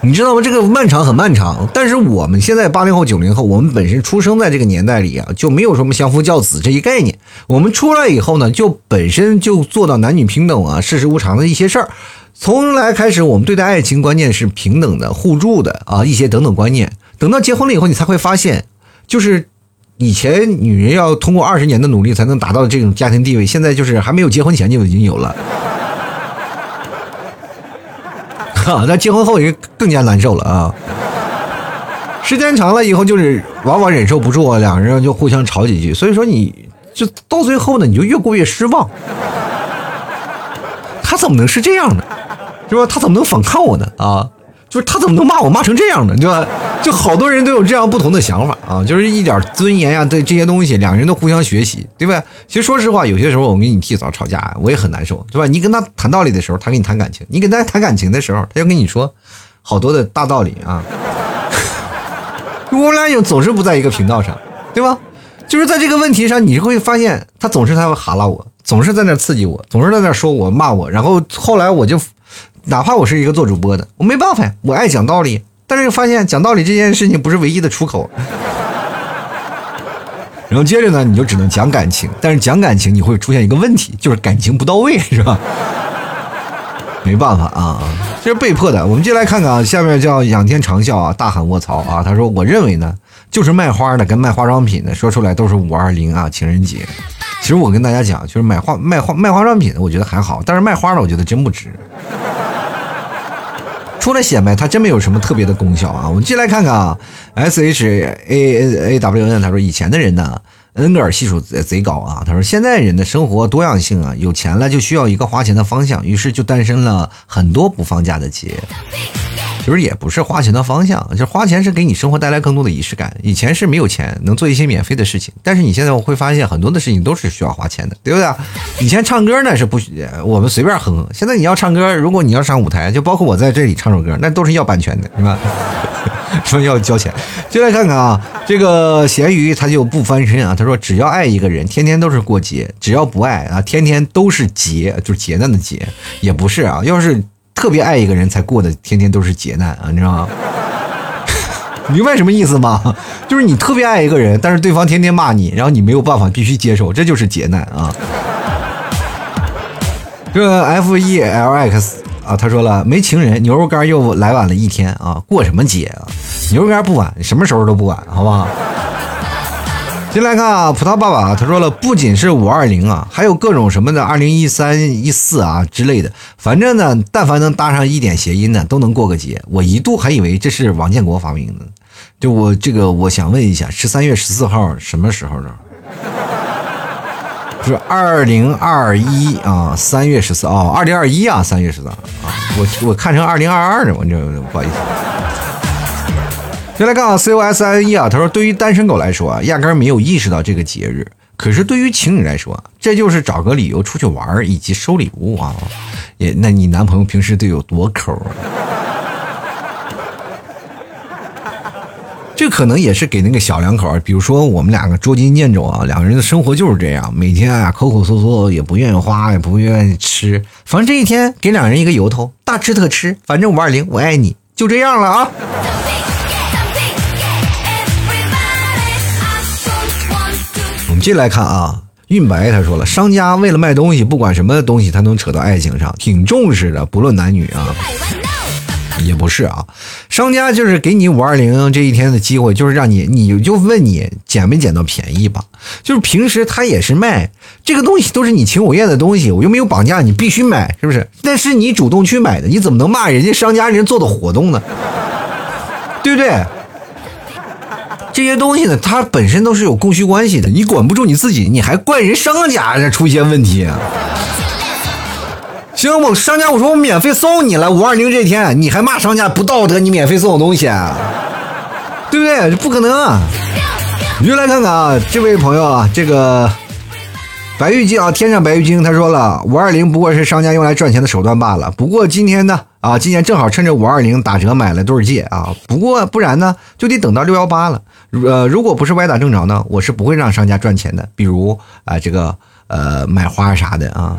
你知道吗？这个漫长很漫长，但是我们现在八零后、九零后，我们本身出生在这个年代里啊，就没有什么相夫教子这一概念。我们出来以后呢，就本身就做到男女平等啊，世事无常的一些事儿。从来开始，我们对待爱情观念是平等的、互助的啊，一些等等观念。等到结婚了以后，你才会发现，就是以前女人要通过二十年的努力才能达到这种家庭地位，现在就是还没有结婚前就已经有了。哈，那结婚后也更加难受了啊！时间长了以后，就是往往忍受不住啊，两个人就互相吵几句。所以说，你就到最后呢，你就越过越失望。他怎么能是这样的？是吧？他怎么能反抗我呢？啊，就是他怎么能骂我骂成这样的，对吧？就好多人都有这样不同的想法啊，就是一点尊严呀，对这些东西，两个人都互相学习，对吧？其实说实话，有些时候我跟你提早吵架，我也很难受，对吧？你跟他谈道理的时候，他跟你谈感情；你跟他谈感情的时候，他就跟你说好多的大道理啊。我们俩又总是不在一个频道上，对吧？就是在这个问题上，你会发现他总是他会哈拉我，总是在那刺激我，总是在那说我骂我，然后后来我就。哪怕我是一个做主播的，我没办法呀，我爱讲道理，但是又发现讲道理这件事情不是唯一的出口。然后接着呢，你就只能讲感情，但是讲感情你会出现一个问题，就是感情不到位，是吧？没办法啊，这是被迫的。我们接来看看啊，下面叫仰天长啸啊，大喊卧槽啊！他说，我认为呢，就是卖花的跟卖化妆品的，说出来都是五二零啊，情人节。其实我跟大家讲，就是买化卖化卖化妆品的，我觉得还好，但是卖花的，我觉得真不值。除了显摆，它真没有什么特别的功效啊！我们进来看看啊，S H A A W N，他说以前的人呢，恩格尔系数贼贼高啊。他说现在人的生活多样性啊，有钱了就需要一个花钱的方向，于是就诞生了很多不放假的节。其实也不是花钱的方向，就是花钱是给你生活带来更多的仪式感。以前是没有钱能做一些免费的事情，但是你现在会发现很多的事情都是需要花钱的，对不对？以前唱歌呢是不许，我们随便哼哼。现在你要唱歌，如果你要上舞台，就包括我在这里唱首歌，那都是要版权的，是吧？说要交钱。就来看看啊，这个咸鱼他就不翻身啊，他说只要爱一个人，天天都是过节；只要不爱啊，天天都是劫，就是劫难的劫，也不是啊，要是。特别爱一个人才过的天天都是劫难啊，你知道吗？明白什么意思吗？就是你特别爱一个人，但是对方天天骂你，然后你没有办法，必须接受，这就是劫难啊。这 F E L X 啊，他说了，没情人，牛肉干又来晚了一天啊，过什么节啊？牛肉干不晚，什么时候都不晚，好不好？进来看啊，葡萄爸爸他说了，不仅是五二零啊，还有各种什么的二零一三一四啊之类的，反正呢，但凡能搭上一点谐音的，都能过个节。我一度还以为这是王建国发明的，就我这个，我想问一下，是三月十四号什么时候呢？是二零二一啊，三月十四哦，二零二一啊，三月十四啊，我我看成二零二二呢，我这不好意思。先来看啊，C O S I N E 啊，他说，对于单身狗来说啊，压根儿没有意识到这个节日。可是对于情侣来说，这就是找个理由出去玩儿以及收礼物啊。也，那你男朋友平时得有多抠啊？这可能也是给那个小两口，比如说我们两个捉襟见肘啊，两个人的生活就是这样，每天啊抠抠搜搜，也不愿意花，也不愿意吃，反正这一天给两人一个由头，大吃特吃，反正五二零我爱你，就这样了啊。我们继续来看啊，运白他说了，商家为了卖东西，不管什么东西他能扯到爱情上，挺重视的，不论男女啊。也不是啊，商家就是给你五二零这一天的机会，就是让你，你就问你捡没捡到便宜吧。就是平时他也是卖这个东西，都是你情我愿的东西，我又没有绑架你，必须买，是不是？但是你主动去买的，你怎么能骂人家商家人做的活动呢？对不对？这些东西呢，它本身都是有供需关系的，你管不住你自己，你还怪人商家这出现问题？行，我商家我说我免费送你了，五二零这天你还骂商家不道德？你免费送我东西，对不对？不可能！啊！你就来看看啊，这位朋友啊，这个白玉京啊，天上白玉京，他说了，五二零不过是商家用来赚钱的手段罢了。不过今天呢，啊，今年正好趁着五二零打折买了对戒啊。不过不然呢，就得等到六幺八了。呃，如果不是歪打正着呢，我是不会让商家赚钱的。比如啊，这个呃买花啥的啊。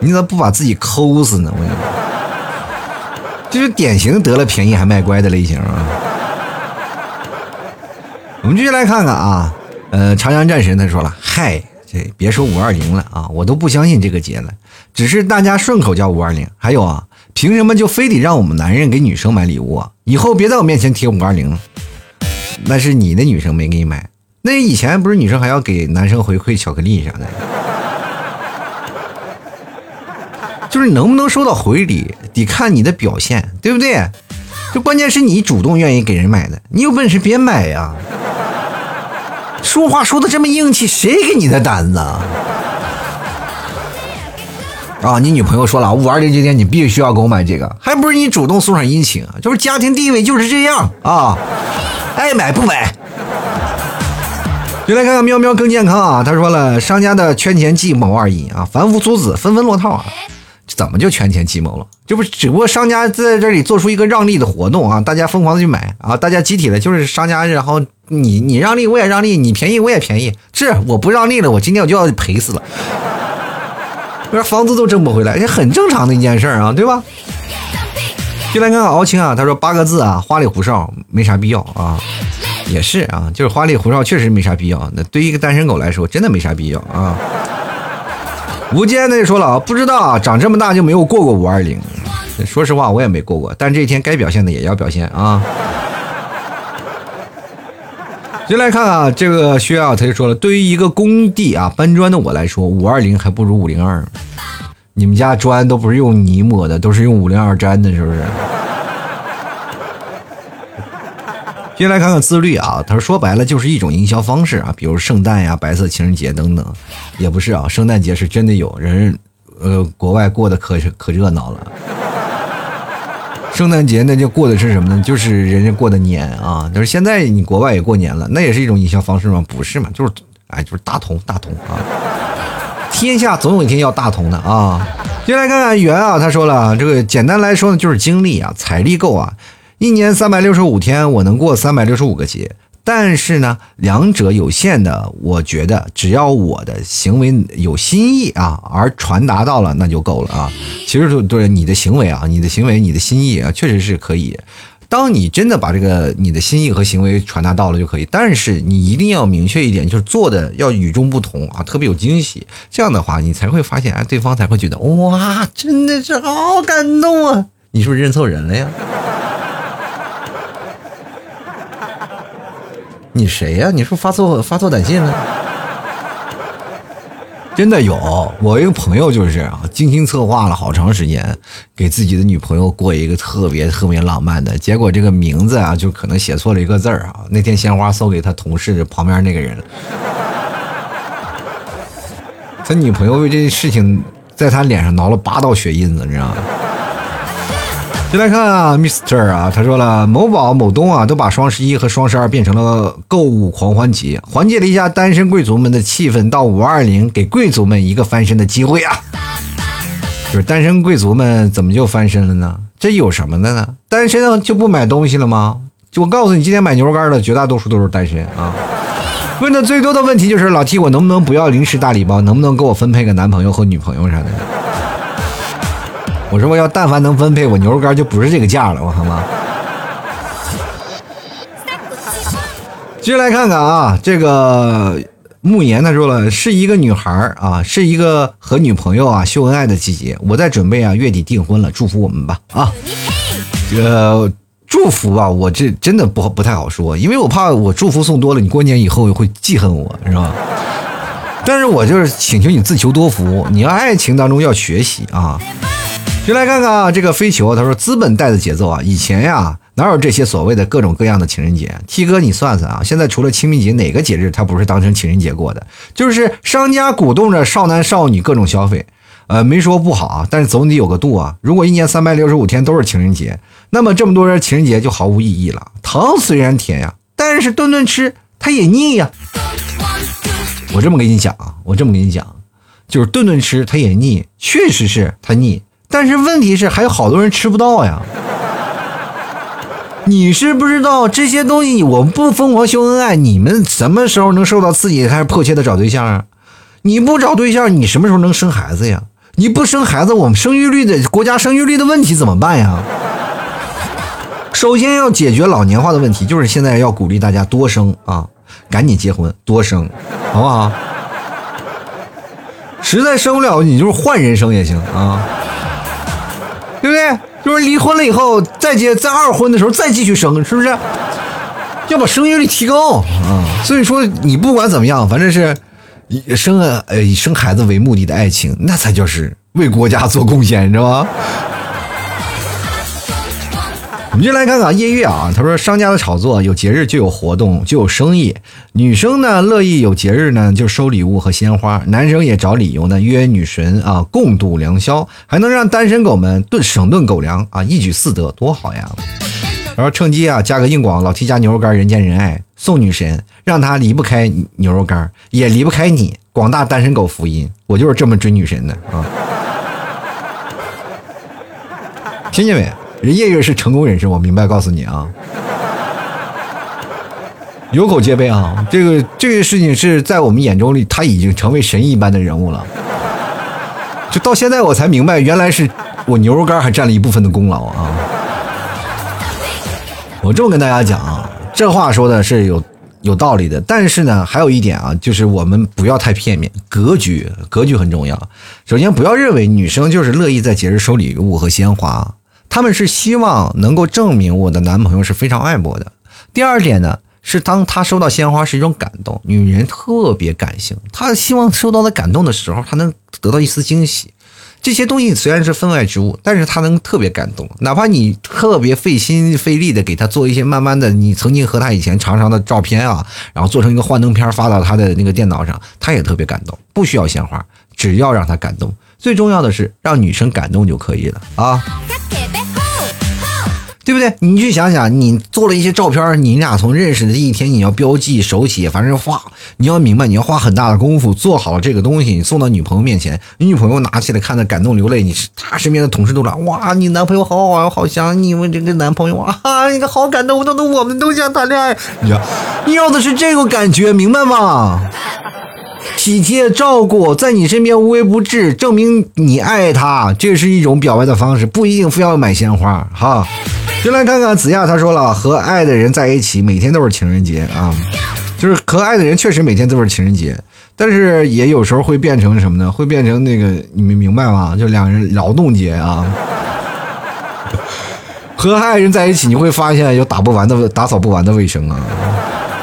你怎么不把自己抠死呢？我跟你说，就是典型得了便宜还卖乖的类型啊。我们继续来看看啊，呃，长江战神他说了，嗨，对别说五二零了啊，我都不相信这个节了，只是大家顺口叫五二零。还有啊，凭什么就非得让我们男人给女生买礼物啊？以后别在我面前提五二零了，那是你的女生没给你买，那以前不是女生还要给男生回馈巧克力啥的？就是能不能收到回礼，得看你的表现，对不对？就关键是你主动愿意给人买的，你有本事别买呀！说话说的这么硬气，谁给你的胆子？啊，你女朋友说了，五二零这天你必须要给我买这个，还不是你主动送上殷勤啊？就是家庭地位就是这样啊，爱买不买。就来看看喵喵更健康啊，他说了，商家的圈钱计谋而已啊，凡夫俗子纷纷落套啊。怎么就圈钱计谋了？这不只不过商家在这里做出一个让利的活动啊，大家疯狂的去买啊，大家集体的，就是商家，然后你你让利我也让利，你便宜我也便宜，是我不让利了，我今天我就要赔死了，不然房子都挣不回来，这很正常的一件事啊，对吧？就来看敖青啊，他说八个字啊，花里胡哨没啥必要啊，也是啊，就是花里胡哨确实没啥必要，那对于一个单身狗来说，真的没啥必要啊。无间那就说了啊，不知道啊，长这么大就没有过过五二零。说实话，我也没过过，但这一天该表现的也要表现啊。先来看啊，这个薛啊，他就说了，对于一个工地啊搬砖的我来说，五二零还不如五零二。你们家砖都不是用泥抹的，都是用五零二粘的，是不是？先来看看自律啊，他说说白了就是一种营销方式啊，比如圣诞呀、白色情人节等等，也不是啊，圣诞节是真的有人，呃，国外过得可可热闹了。圣诞节那就过的是什么呢？就是人家过的年啊，就是现在你国外也过年了，那也是一种营销方式吗？不是嘛，就是哎，就是大同大同啊，天下总有一天要大同的啊。接来看看元啊，他说了，这个简单来说呢，就是精力啊，财力够啊。一年三百六十五天，我能过三百六十五个节，但是呢，两者有限的，我觉得只要我的行为有心意啊，而传达到了，那就够了啊。其实就，对你的行为啊，你的行为，你的心意啊，确实是可以。当你真的把这个你的心意和行为传达到了就可以，但是你一定要明确一点，就是做的要与众不同啊，特别有惊喜。这样的话，你才会发现，哎，对方才会觉得哇，真的是好感动啊！你是不是认错人了呀？你谁呀？你说发错发错短信了？真的有，我一个朋友就是啊，精心策划了好长时间，给自己的女朋友过一个特别特别浪漫的。结果这个名字啊，就可能写错了一个字儿啊。那天鲜花送给他同事旁边那个人，他女朋友为这事情在他脸上挠了八道血印子，你知道吗？再来看啊，Mr. 啊，他说了，某宝、某东啊，都把双十一和双十二变成了购物狂欢节，缓解了一下单身贵族们的气氛。到五二零，给贵族们一个翻身的机会啊！就是单身贵族们怎么就翻身了呢？这有什么的呢？单身就不买东西了吗？就我告诉你，今天买牛肉干的绝大多数都是单身啊。问的最多的问题就是，老 T，我能不能不要零食大礼包？能不能给我分配个男朋友和女朋友啥的？我说我要但凡能分配，我牛肉干就不是这个价了，我他妈。接下来看看啊，这个慕言他说了，是一个女孩啊，是一个和女朋友啊秀恩爱的季节，我在准备啊月底订婚了，祝福我们吧啊，这个。祝福吧，我这真的不不太好说，因为我怕我祝福送多了，你过年以后会记恨我，是吧？但是我就是请求你自求多福，你要爱情当中要学习啊。就来看看啊，这个飞球，他说资本带的节奏啊，以前呀哪有这些所谓的各种各样的情人节？T 哥你算算啊，现在除了清明节，哪个节日他不是当成情人节过的？就是商家鼓动着少男少女各种消费，呃，没说不好啊，但是总得有个度啊。如果一年三百六十五天都是情人节。那么这么多人情人节就毫无意义了。糖虽然甜呀，但是顿顿吃它也腻呀。我这么跟你讲啊，我这么跟你讲，就是顿顿吃它也腻，确实是它腻。但是问题是还有好多人吃不到呀。你是不知道这些东西，我不疯狂秀恩爱，你们什么时候能受到刺激，开始迫切的找对象啊？你不找对象，你什么时候能生孩子呀？你不生孩子，我们生育率的国家生育率的问题怎么办呀？首先要解决老年化的问题，就是现在要鼓励大家多生啊，赶紧结婚多生，好不好？实在生不了，你就是换人生也行啊，对不对？就是离婚了以后再结，再二婚的时候再继续生，是不是？要把生育率提高啊！所以说你不管怎么样，反正是以生呃以生孩子为目的的爱情，那才叫是为国家做贡献，你知道吗？我们就来看看夜月啊，他说商家的炒作，有节日就有活动，就有生意。女生呢乐意有节日呢就收礼物和鲜花，男生也找理由呢约女神啊共度良宵，还能让单身狗们顿省顿狗粮啊，一举四得，多好呀！然后趁机啊加个硬广，老 T 家牛肉干人见人爱，送女神，让她离不开牛肉干，也离不开你，广大单身狗福音，我就是这么追女神的啊！听见没？人夜月是成功人士，我明白，告诉你啊，有口皆碑啊，这个这个事情是在我们眼中里，他已经成为神一般的人物了。就到现在我才明白，原来是我牛肉干还占了一部分的功劳啊。我这么跟大家讲啊，这话说的是有有道理的，但是呢，还有一点啊，就是我们不要太片面，格局格局很重要。首先，不要认为女生就是乐意在节日收礼物和鲜花。他们是希望能够证明我的男朋友是非常爱我的。第二点呢，是当他收到鲜花是一种感动，女人特别感性，她希望收到的感动的时候，她能得到一丝惊喜。这些东西虽然是分外之物，但是她能特别感动。哪怕你特别费心费力的给她做一些慢慢的，你曾经和她以前常常的照片啊，然后做成一个幻灯片发到她的那个电脑上，她也特别感动。不需要鲜花，只要让她感动。最重要的是让女生感动就可以了啊。对不对？你去想想，你做了一些照片，你俩从认识的第一天，你要标记手写，反正花，你要明白，你要花很大的功夫做好这个东西，你送到女朋友面前，你女朋友拿起来看的感动流泪，你是她身边的同事都说，哇，你男朋友好好，我好想你们这个男朋友啊，你个好感动，都都我们都想谈恋爱，你要要的是这个感觉，明白吗？体贴照顾，在你身边无微不至，证明你爱他，这是一种表白的方式，不一定非要买鲜花哈。就来看看子亚，他说了，和爱的人在一起，每天都是情人节啊，就是和爱的人确实每天都是情人节，但是也有时候会变成什么呢？会变成那个，你们明白吗？就两人劳动节啊。和爱人在一起，你会发现有打不完的、打扫不完的卫生啊，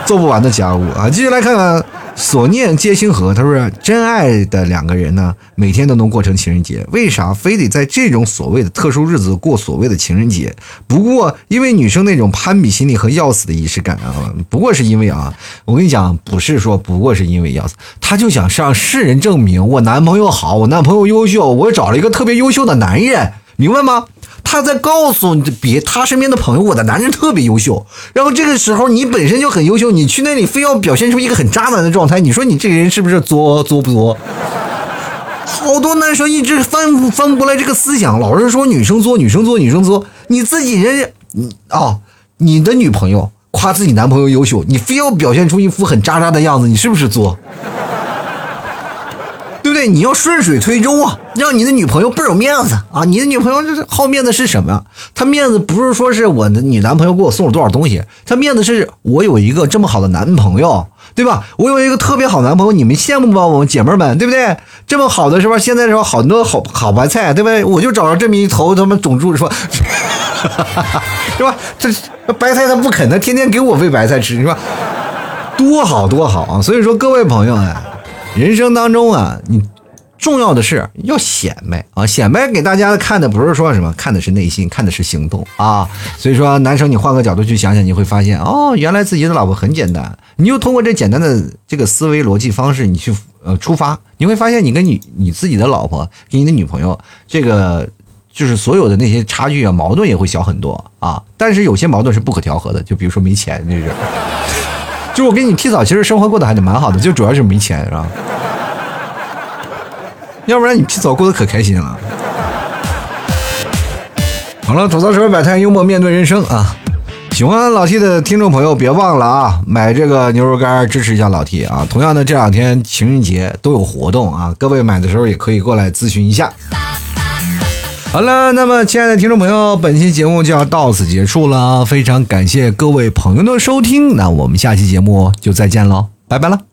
做不完的家务啊。继续来看看。所念皆星河，他说：“真爱的两个人呢，每天都能过成情人节，为啥非得在这种所谓的特殊日子过所谓的情人节？不过因为女生那种攀比心理和要死的仪式感啊，不过是因为啊，我跟你讲，不是说不过是因为要死，他就想向世人证明我男朋友好，我男朋友优秀，我找了一个特别优秀的男人，明白吗？”他在告诉你别他身边的朋友，我的男人特别优秀。然后这个时候你本身就很优秀，你去那里非要表现出一个很渣男的状态，你说你这个人是不是作作不作？好多男生一直翻翻不过来这个思想，老是说女生作，女生作，女生作。你自己人，你啊，你的女朋友夸自己男朋友优秀，你非要表现出一副很渣渣的样子，你是不是作？你要顺水推舟啊，让你的女朋友倍儿有面子啊！你的女朋友就是好面子是什么？她面子不是说是我的你男朋友给我送了多少东西，她面子是我有一个这么好的男朋友，对吧？我有一个特别好男朋友，你们羡慕吧？我们姐妹们，对不对？这么好的是吧？现在说好多好好白菜，对不对？我就找着这么一头他妈种猪说，是吧？这白菜他不啃，他天天给我喂白菜吃，是吧？多好多好啊！所以说各位朋友啊，人生当中啊，你重要的是要显摆啊，显摆给大家看的不是说什么，看的是内心，看的是行动啊。所以说，男生你换个角度去想想，你会发现哦，原来自己的老婆很简单。你就通过这简单的这个思维逻辑方式，你去呃出发，你会发现你跟你你自己的老婆跟你的女朋友这个就是所有的那些差距啊，矛盾也会小很多啊。但是有些矛盾是不可调和的，就比如说没钱，这是。就我给你剃早，其实生活过得还得蛮好的，就主要是没钱，是吧？要不然你剃澡过得可开心了。好了，吐槽社会百态，幽默面对人生啊！喜欢老 T 的听众朋友，别忘了啊，买这个牛肉干支持一下老 T 啊！同样的，这两天情人节都有活动啊，各位买的时候也可以过来咨询一下。好了，那么亲爱的听众朋友，本期节目就要到此结束了，非常感谢各位朋友的收听，那我们下期节目就再见喽，拜拜了。